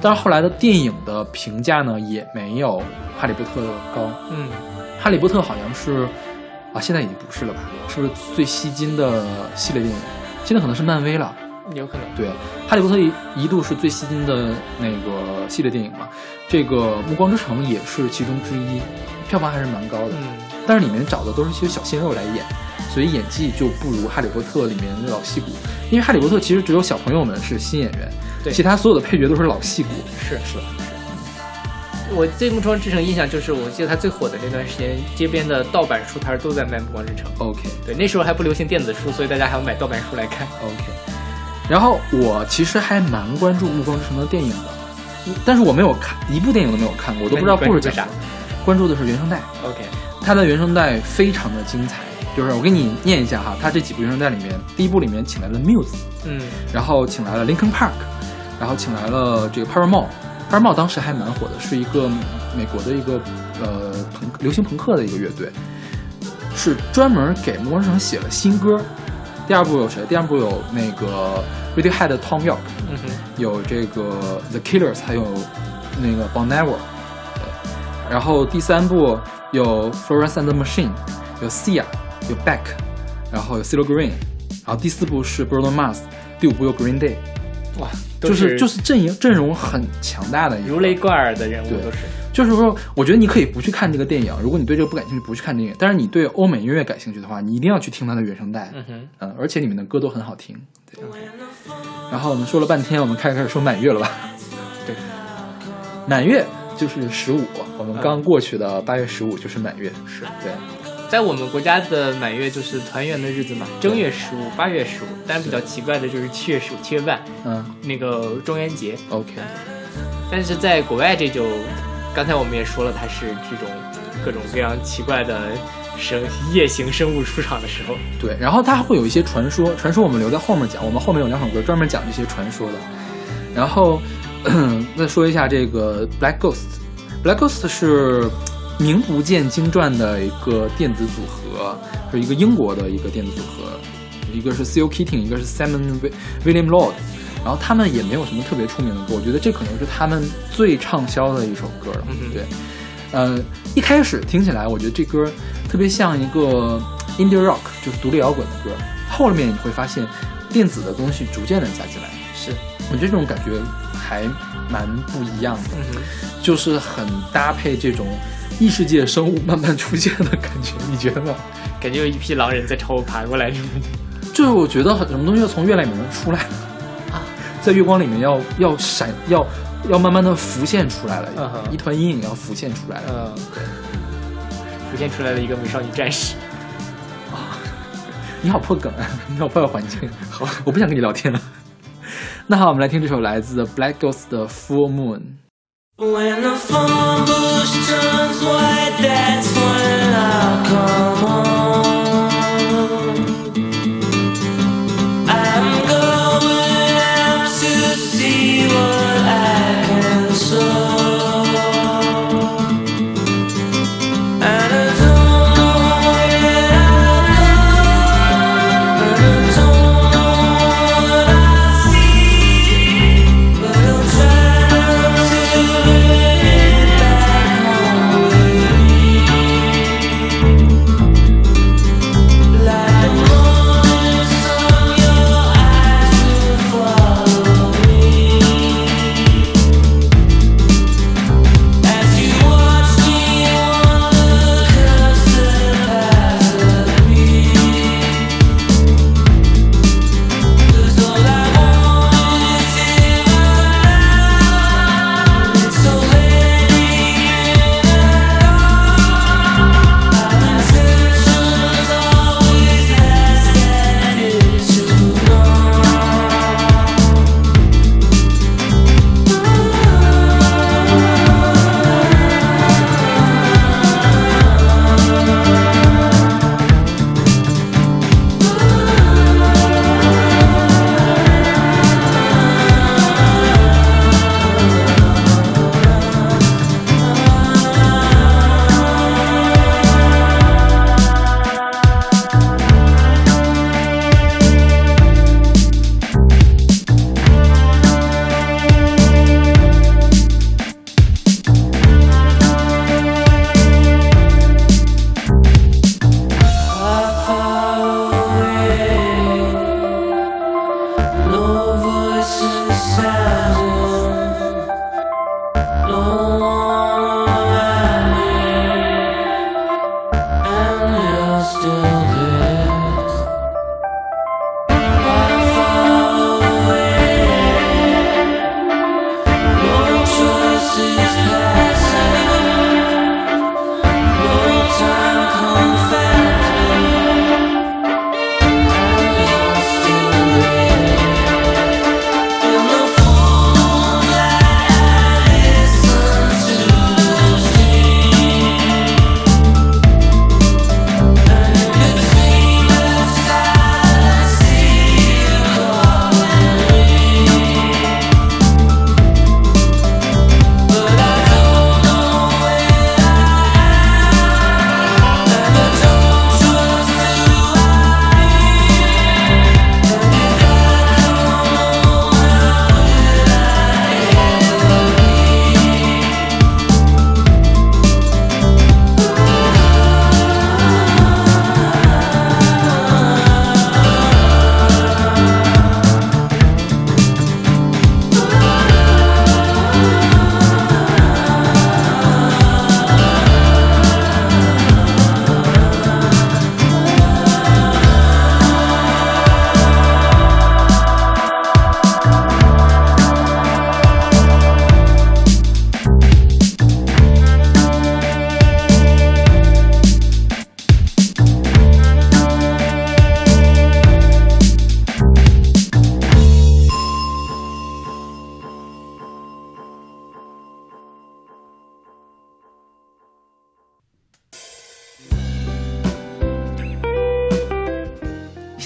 但是后来的电影的评价呢也没有《哈利波特》高。嗯，《哈利波特》好像是啊，现在已经不是了吧？是不是最吸金的系列电影？现在可能是漫威了。有可能。对，《哈利波特》一一度是最吸金的那个系列电影嘛，这个《暮光之城》也是其中之一，票房还是蛮高的。嗯，但是里面找的都是一些小鲜肉来演，所以演技就不如《哈利波特》里面的老戏骨。因为《哈利波特》其实只有小朋友们是新演员，对其他所有的配角都是老戏骨。是是的，我对《暮光之城》印象就是，我记得它最火的那段时间，街边的盗版书摊都在卖《暮光之城》。OK 对，那时候还不流行电子书，所以大家还要买盗版书来看。OK。然后我其实还蛮关注《暮光之城》的电影的，但是我没有看一部电影都没有看过，我都不知道故事讲啥。关注的是原声带，OK，它的原声带非常的精彩。就是我给你念一下哈，它这几部原声带里面，第一部里面请来了 Muse，嗯，然后请来了 Linkin Park，然后请来了这个 Paramore。Paramore 当时还蛮火的，是一个美国的一个呃朋流行朋克的一个乐队，是专门给《暮光之城》写了新歌。第二部有谁？第二部有那个 Radiohead 的 Tom York，嗯哼，有这个 The Killers，还有那个 Bon Iver。对，然后第三部有 Florence and the Machine，有 Sia，有 Beck，然后有 CeeLo Green，然后第四部是 Bruno Mars，第五部有 Green Day，哇，都就是就是阵营阵容很强大的一个如雷贯耳的人物对都是。就是说，我觉得你可以不去看这个电影，如果你对这个不感兴趣，不去看电影。但是你对欧美音乐感兴趣的话，你一定要去听它的原声带。嗯哼，嗯，而且里面的歌都很好听。对。然后我们说了半天，我们开始开始说满月了吧？对，满月就是十五，我们刚过去的八月十五就是满月。是对，在我们国家的满月就是团圆的日子嘛，正月十五、八月十五。但是比较奇怪的就是七月十五、七月半嗯那个中元节，，OK，但是在国外这就，刚才我们也说了，它是这种各种各样奇怪的生夜行生物出场的时候。对。然后它会有一些传说，传说我们留在后面讲，我们后面有两首歌专门讲这些传说的。然后 再说一下这个 Black Ghost。Black Ghost 是名不见经传的一个电子组合，是一个英国的一个电子组合，一个是 C.O. Keating，一个是 Simon Wi- William Lord。然后他们也没有什么特别出名的歌，我觉得这可能是他们最畅销的一首歌了。对，呃，一开始听起来，我觉得这歌特别像一个 indie rock，就是独立摇滚的歌。后面你会发现，电子的东西逐渐的加进来，是，我觉得这种感觉还蛮不一样的，嗯，就是很搭配这种异世界生物慢慢出现的感觉，你觉得呢？感觉有一批狼人在朝我爬过来？就是我觉得很什么东西要从月亮里面出来啊，在月光里面要要闪要要慢慢的浮现出来了，嗯一团阴影要浮现出来了。嗯，浮现出来了一个美少女战士。你好破梗啊！你好破坏环境。好，我不想跟你聊天了。那好，我们来听这首来自 Black Ghost 的 Full Moon。 When the phone bush turns white, that's when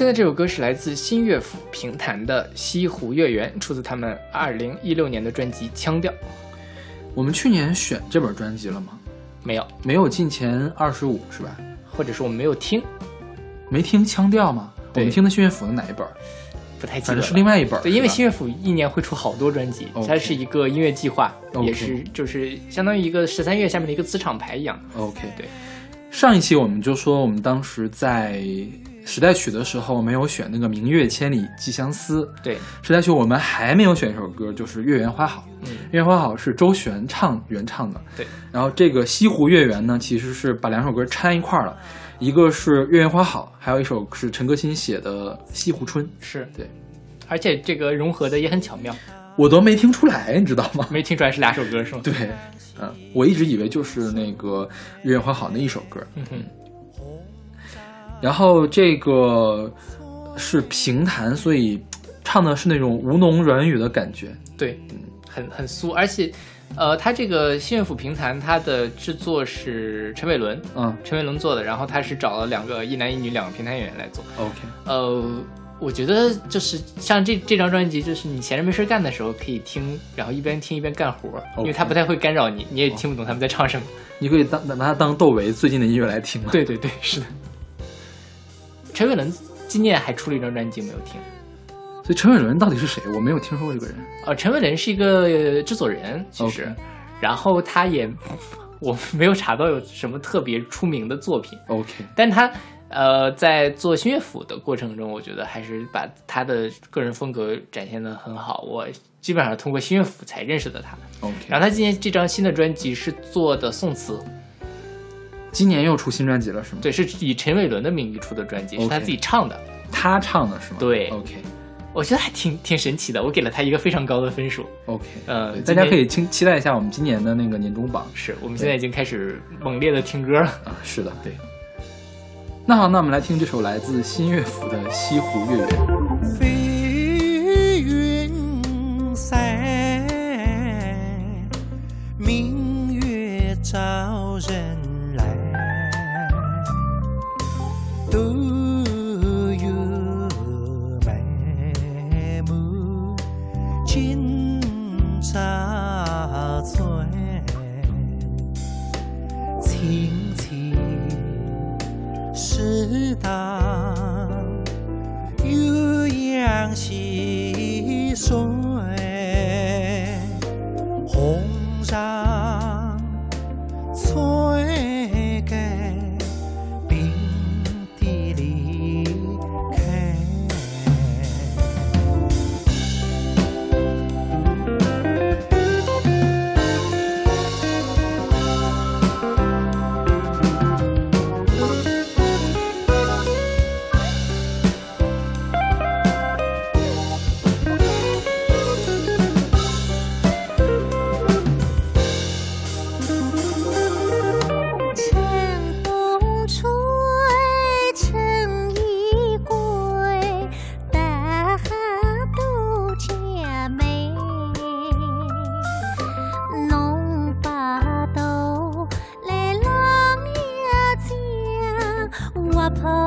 现在这首歌是来自新乐府评弹的《西湖月圆》，出自他们二零一六年的专辑《腔调》。我们去年选这本专辑了吗？没有，没有进前二十五是吧？或者说我们没有听，没听腔调吗？我们听的新乐府的哪一本？不太记得。是另外一本。对，因为新乐府一年会出好多专辑，它是一个音乐计划也是就是相当于一个十三月下面的一个子厂牌一样。OK 对。上一期我们就说，我们当时在时代曲的时候没有选那个“明月千里寄相思”，对，时代曲我们还没有选一首歌，就是《月圆花好》。嗯，月圆花好是周璇唱原唱的。对，然后这个西湖月圆呢，其实是把两首歌掺一块儿了，一个是《月圆花好》，还有一首是陈歌辛写的《西湖春》。是对，而且这个融合的也很巧妙。我都没听出来，你知道吗？没听出来是俩首歌是吗？对，嗯，我一直以为就是那个《月圆花好》那一首歌。嗯哼，然后这个是评弹，所以唱的是那种吴侬软语的感觉。对，很很酥，而且，呃，他这个《新乐府评弹》，它的制作是陈伟伦，嗯陈伟伦做的，然后他是找了两个一男一女两个评弹演员来做。，OK，呃，我觉得就是像这这张专辑，就是你闲着没事干的时候可以听，然后一边听一边干活，因为它不太会干扰你，你也听不懂他们在唱什么。你可以当拿它当窦唯最近的音乐来听吗？对对对，是的。陈伟伦今年还出了一张专辑，没有听。所以陈伟伦到底是谁？我没有听说过这个人。呃，陈伟伦是一个呃制作人，其实然后他也我没有查到有什么特别出名的作品，OK，但他呃在做新乐府的过程中，我觉得还是把他的个人风格展现的很好。我基本上通过新乐府才认识的他。OK，然后他今年这张新的专辑是做的宋词，今年又出新专辑了是吗？，对，是以陈伟伦的名义出的专辑，是他自己唱的。他唱的是吗？对，OK 我觉得还挺挺神奇的，我给了他一个非常高的分数。OK，呃大家可以期期待一下我们今年的那个年终榜是我们现在已经开始猛烈的听歌了。啊。是的，对。那好，那我们来听这首来自新乐府的《西湖月圆》。当鸳鸯戏水，红裳翠。江，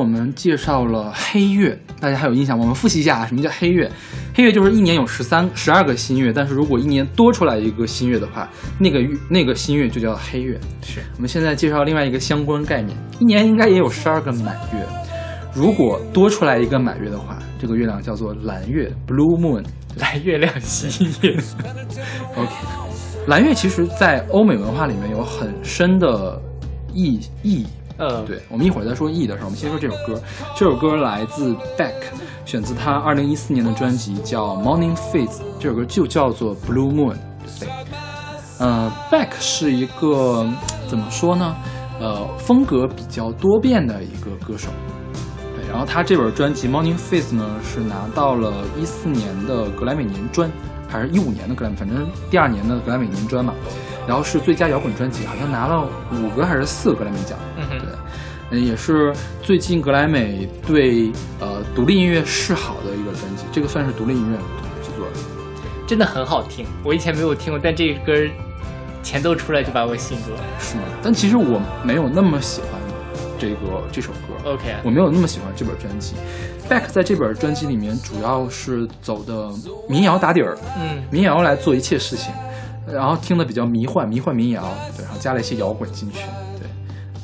我们介绍了黑月，大家还有印象吗？我们复习一下啊，什么叫黑月？黑月就是一年有十三、十二个新月，但是如果一年多出来一个新月的话，那个月那个新月就叫黑月。是我们现在介绍另外一个相关概念，一年应该也有十二个满月，如果多出来一个满月的话，这个月亮叫做蓝月 （blue moon）。蓝月亮新月。OK，蓝月其实在欧美文化里面有很深的意意义。呃，对，我们一会儿再说 E 的时候，我们先说这首歌。这首歌来自 Beck，选自他二零一四年的专辑叫《Morning Phase》，这首歌就叫做《Blue Moon》。对，呃，Beck 是一个怎么说呢？呃，风格比较多变的一个歌手。对，然后他这本专辑《Morning Phase》呢，是拿到了一四年的格莱美年专，还是一五年的格莱美，反正第二年的格莱美年专嘛。然后是最佳摇滚专辑，好像拿了五个还是四个格莱美奖。嗯哼对，嗯，也是最近格莱美对呃独立音乐示好的一个专辑，这个算是独立音乐制作的。真的很好听，我以前没有听过，但这歌儿前奏出来就把我吸引住了。是吗？但其实我没有那么喜欢这个这首歌，OK，我没有那么喜欢这本专辑。Back 在这本专辑里面主要是走的民谣打底儿，嗯，民谣来做一切事情，然后听的比较迷幻，迷幻民谣，对，然后加了一些摇滚进去，对，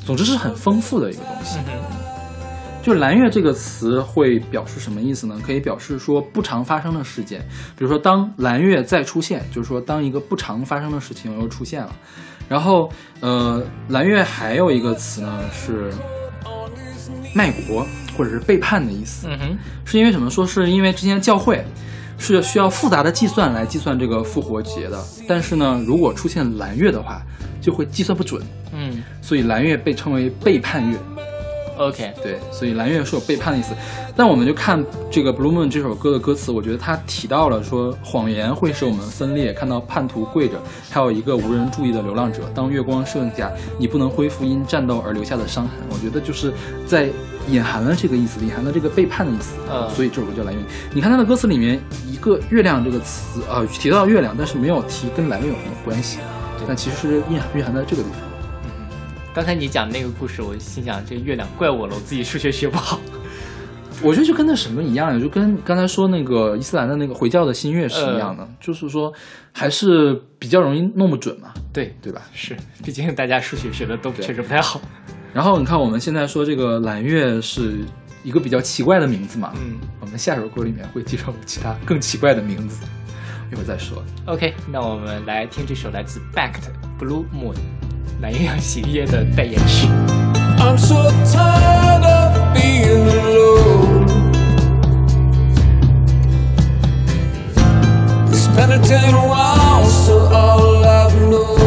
总之是很丰富的一个东西。就“蓝月”这个词会表示什么意思呢？可以表示说不常发生的事件，比如说当蓝月再出现，就是说当一个不常发生的事情又出现了。然后，呃，蓝月还有一个词呢是卖国或者是背叛的意思，嗯哼，是因为什么？说是因为之前教会是需要复杂的计算来计算这个复活节的，但是呢，如果出现蓝月的话，就会计算不准，嗯。所以蓝月被称为背叛月。，OK，对，所以蓝月是有背叛的意思。但我们就看这个《Blue Moon》这首歌的歌词，我觉得它提到了说谎言会使我们分裂，看到叛徒跪着，还有一个无人注意的流浪者。当月光剩下，你不能恢复因战斗而留下的伤痕。我觉得就是在隐含了这个意思，隐含了这个背叛的意思。嗯所以这首歌叫蓝月。你看它的歌词里面一个月亮这个词，呃，提到月亮，但是没有提跟蓝月有什么关系，但其实是蕴含蕴含在这个地方。刚才你讲那个故事，我心想这月亮怪我了，我自己数学学不好。我觉得就跟那什么一样，就跟刚才说那个伊斯兰的那个回教的新月是一样的，就是说还是比较容易弄不准嘛，对，对吧？是，毕竟大家数学学的都对确实不太好。然后你看我们现在说这个蓝月是一个比较奇怪的名字嘛，嗯我们下首歌里面会介绍其他更奇怪的名字，一会儿再说。，OK，那我们来听这首来自 Back 的 Blue Moon 蓝月亮喜悦的代言曲。I'm so tired of being alone. These penitent walls are all I've known.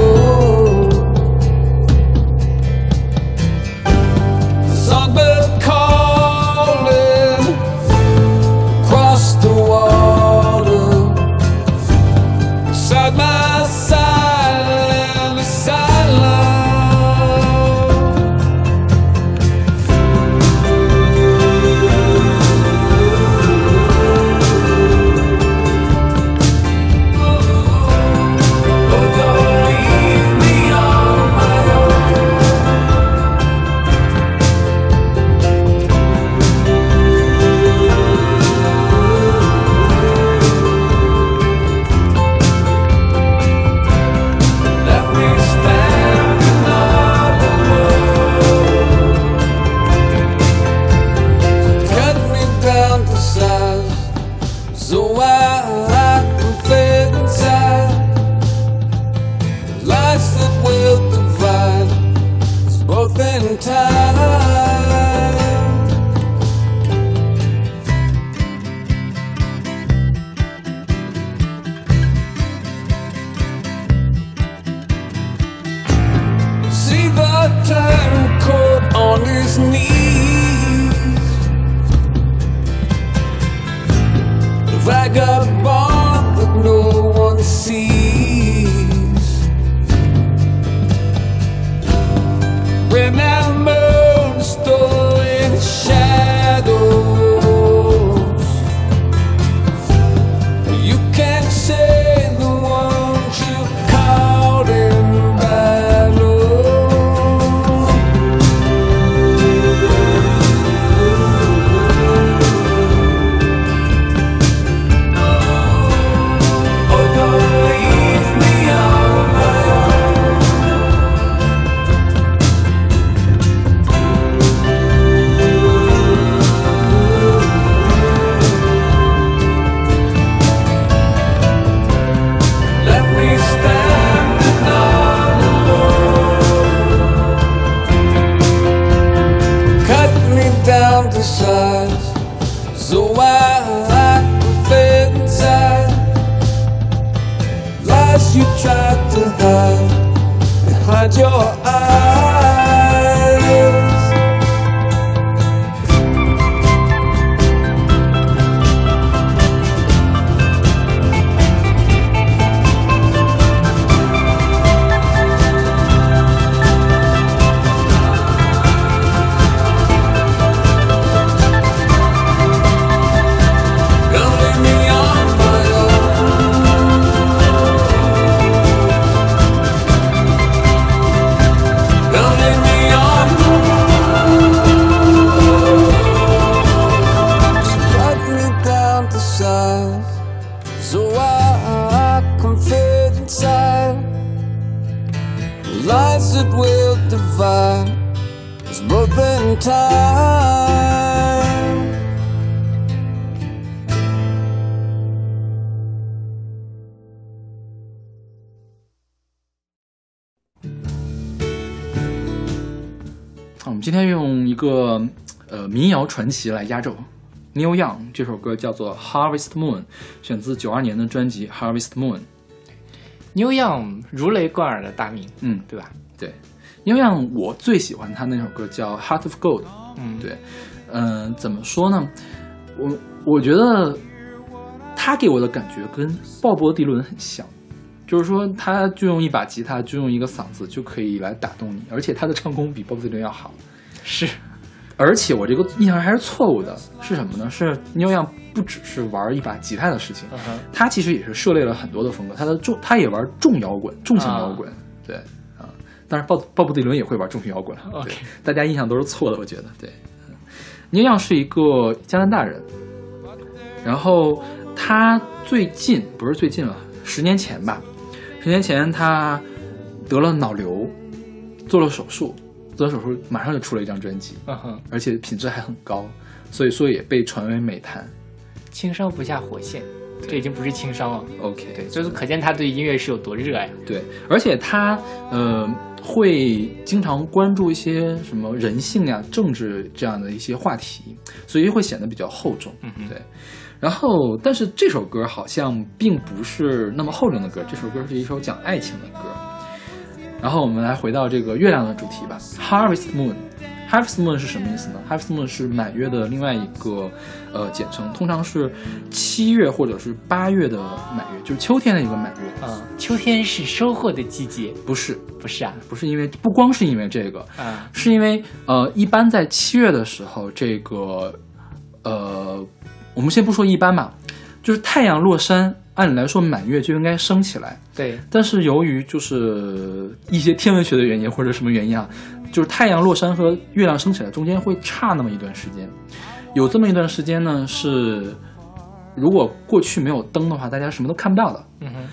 我们今天用一个呃民谣传奇来压轴。Neil Young 这首歌叫做《Harvest Moon》，选自九二年的专辑《Harvest Moon》。New Young 如雷贯耳的大名，嗯，对吧？对，Neil Young 我最喜欢他那首歌叫《Heart of Gold》。嗯，对，嗯、怎么说呢？我我觉得他给我的感觉跟鲍勃迪伦很像，就是说他就用一把吉他，就用一个嗓子就可以来打动你，而且他的唱功比鲍勃迪伦要好。是，而且我这个印象还是错误的，是什么呢？是 Neil Young 不只是玩一把吉他的事情，他其实也是涉猎了很多的风格，他的重他也玩重摇滚、重型摇滚，对啊，当然鲍鲍勃迪伦也会玩重型摇滚，对 OK 大家印象都是错的，我觉得对。嗯尼样是一个加拿大人，然后他最近不是最近了，十年前吧，十年前他得了脑瘤，做了手术，做了手术马上就出了一张专辑，嗯哼，而且品质还很高，所以说也被传为美谈。轻伤不下火线，这已经不是轻伤了。OK，对，就是可见他对音乐是有多热爱。对，而且他呃会经常关注一些什么人性呀、政治这样的一些话题，所以会显得比较厚重。嗯哼对。然后，但是这首歌好像并不是那么厚重的歌，这首歌是一首讲爱情的歌。然后我们来回到这个月亮的主题吧，Harvest Moon。Harvest Moon 是什么意思呢？Harvest Moon 是满月的另外一个呃简称，通常是七月或者是八月的满月，就是秋天的一个满月。啊、秋天是收获的季节，不是，不是啊？不是因为不光是因为这个，啊，是因为呃，一般在七月的时候，这个呃，我们先不说一般吧，就是太阳落山，按理来说满月就应该升起来，对，但是由于就是一些天文学的原因或者什么原因啊，就是太阳落山和月亮升起来中间会差那么一段时间，有这么一段时间呢是，如果过去没有灯的话，大家什么都看不到的。嗯哼，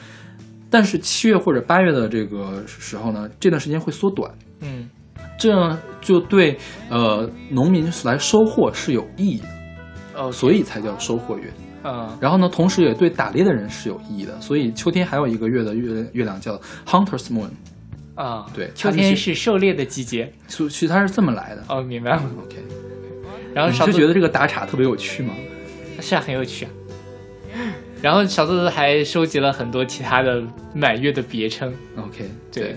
但是七月或者八月的这个时候呢，这段时间会缩短，嗯，这样就对呃农民来收获是有意义的，哦，所以才叫收获月。嗯，然后呢，同时也对打猎的人是有意义的，所以秋天还有一个月的月月亮叫 Hunter's Moon，啊，对秋天是狩猎的季节。所以其实它是这么来的。哦，明白了。OK，然后小兔你就觉得这个打岔特别有趣吗？是啊，很有趣啊。然后小兔子还收集了很多其他的满月的别称，OK，对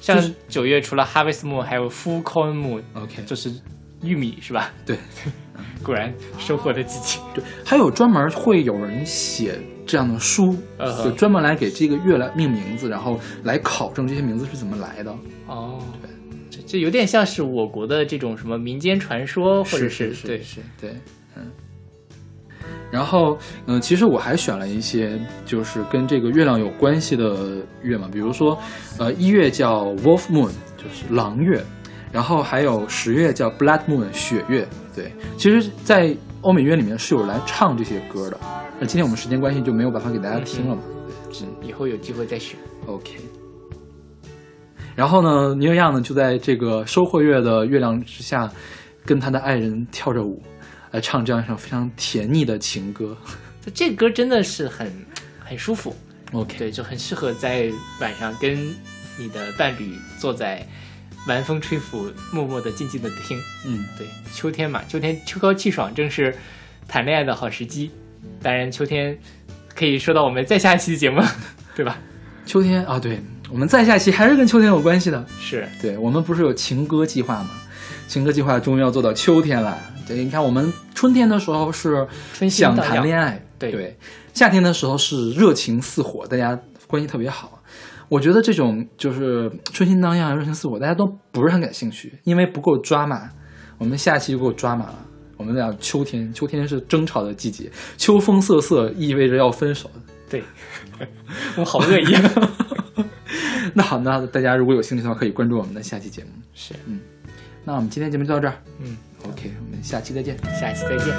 像就是九月除了 Harvest Moon，还有 Full Corn Moon，，OK，就是玉米是吧？对 果然收获的激情。对，还有专门会有人写这样的书，呃就专门来给这个月来命名字，然后来考证这些名字是怎么来的。哦，对，这这有点像是我国的这种什么民间传说，或者是对是，对，嗯。然后，嗯、其实我还选了一些就是跟这个月亮有关系的月嘛，比如说，呃，一月叫 Wolf Moon，就是狼月，然后还有十月叫 Blood Moon，血月。对，其实，在欧美乐里面是有来唱这些歌的，那今天我们时间关系就没有办法给大家听了嘛。嗯，以后有机会再选。OK。然后呢，尼尔亚呢就在这个收获月的月亮之下，跟他的爱人跳着舞，来唱这样一首非常甜腻的情歌。这这歌真的是很很舒服，OK，对，就很适合在晚上跟你的伴侣坐在晚风吹拂，默默的、静静的听。嗯，对，秋天嘛，秋天秋高气爽，正是谈恋爱的好时机。当然，秋天可以说到我们再下一期的节目，对吧？秋天啊，对，我们再下期还是跟秋天有关系的。是，对我们不是有情歌计划吗？情歌计划终于要做到秋天了。对，你看我们春天的时候是想谈恋爱，对对，夏天的时候是热情似火，大家关系特别好。我觉得这种就是春心荡漾、热情似火，大家都不是很感兴趣，因为不够抓马。我们下期就够抓马了。我们俩秋天，秋天是争吵的季节，秋风瑟瑟意味着要分手。对，我好恶意。啊那好，那大家如果有兴趣的话，可以关注我们的下期节目。是，嗯那我们今天节目就到这儿嗯，，OK，我们下期再见。下期再见。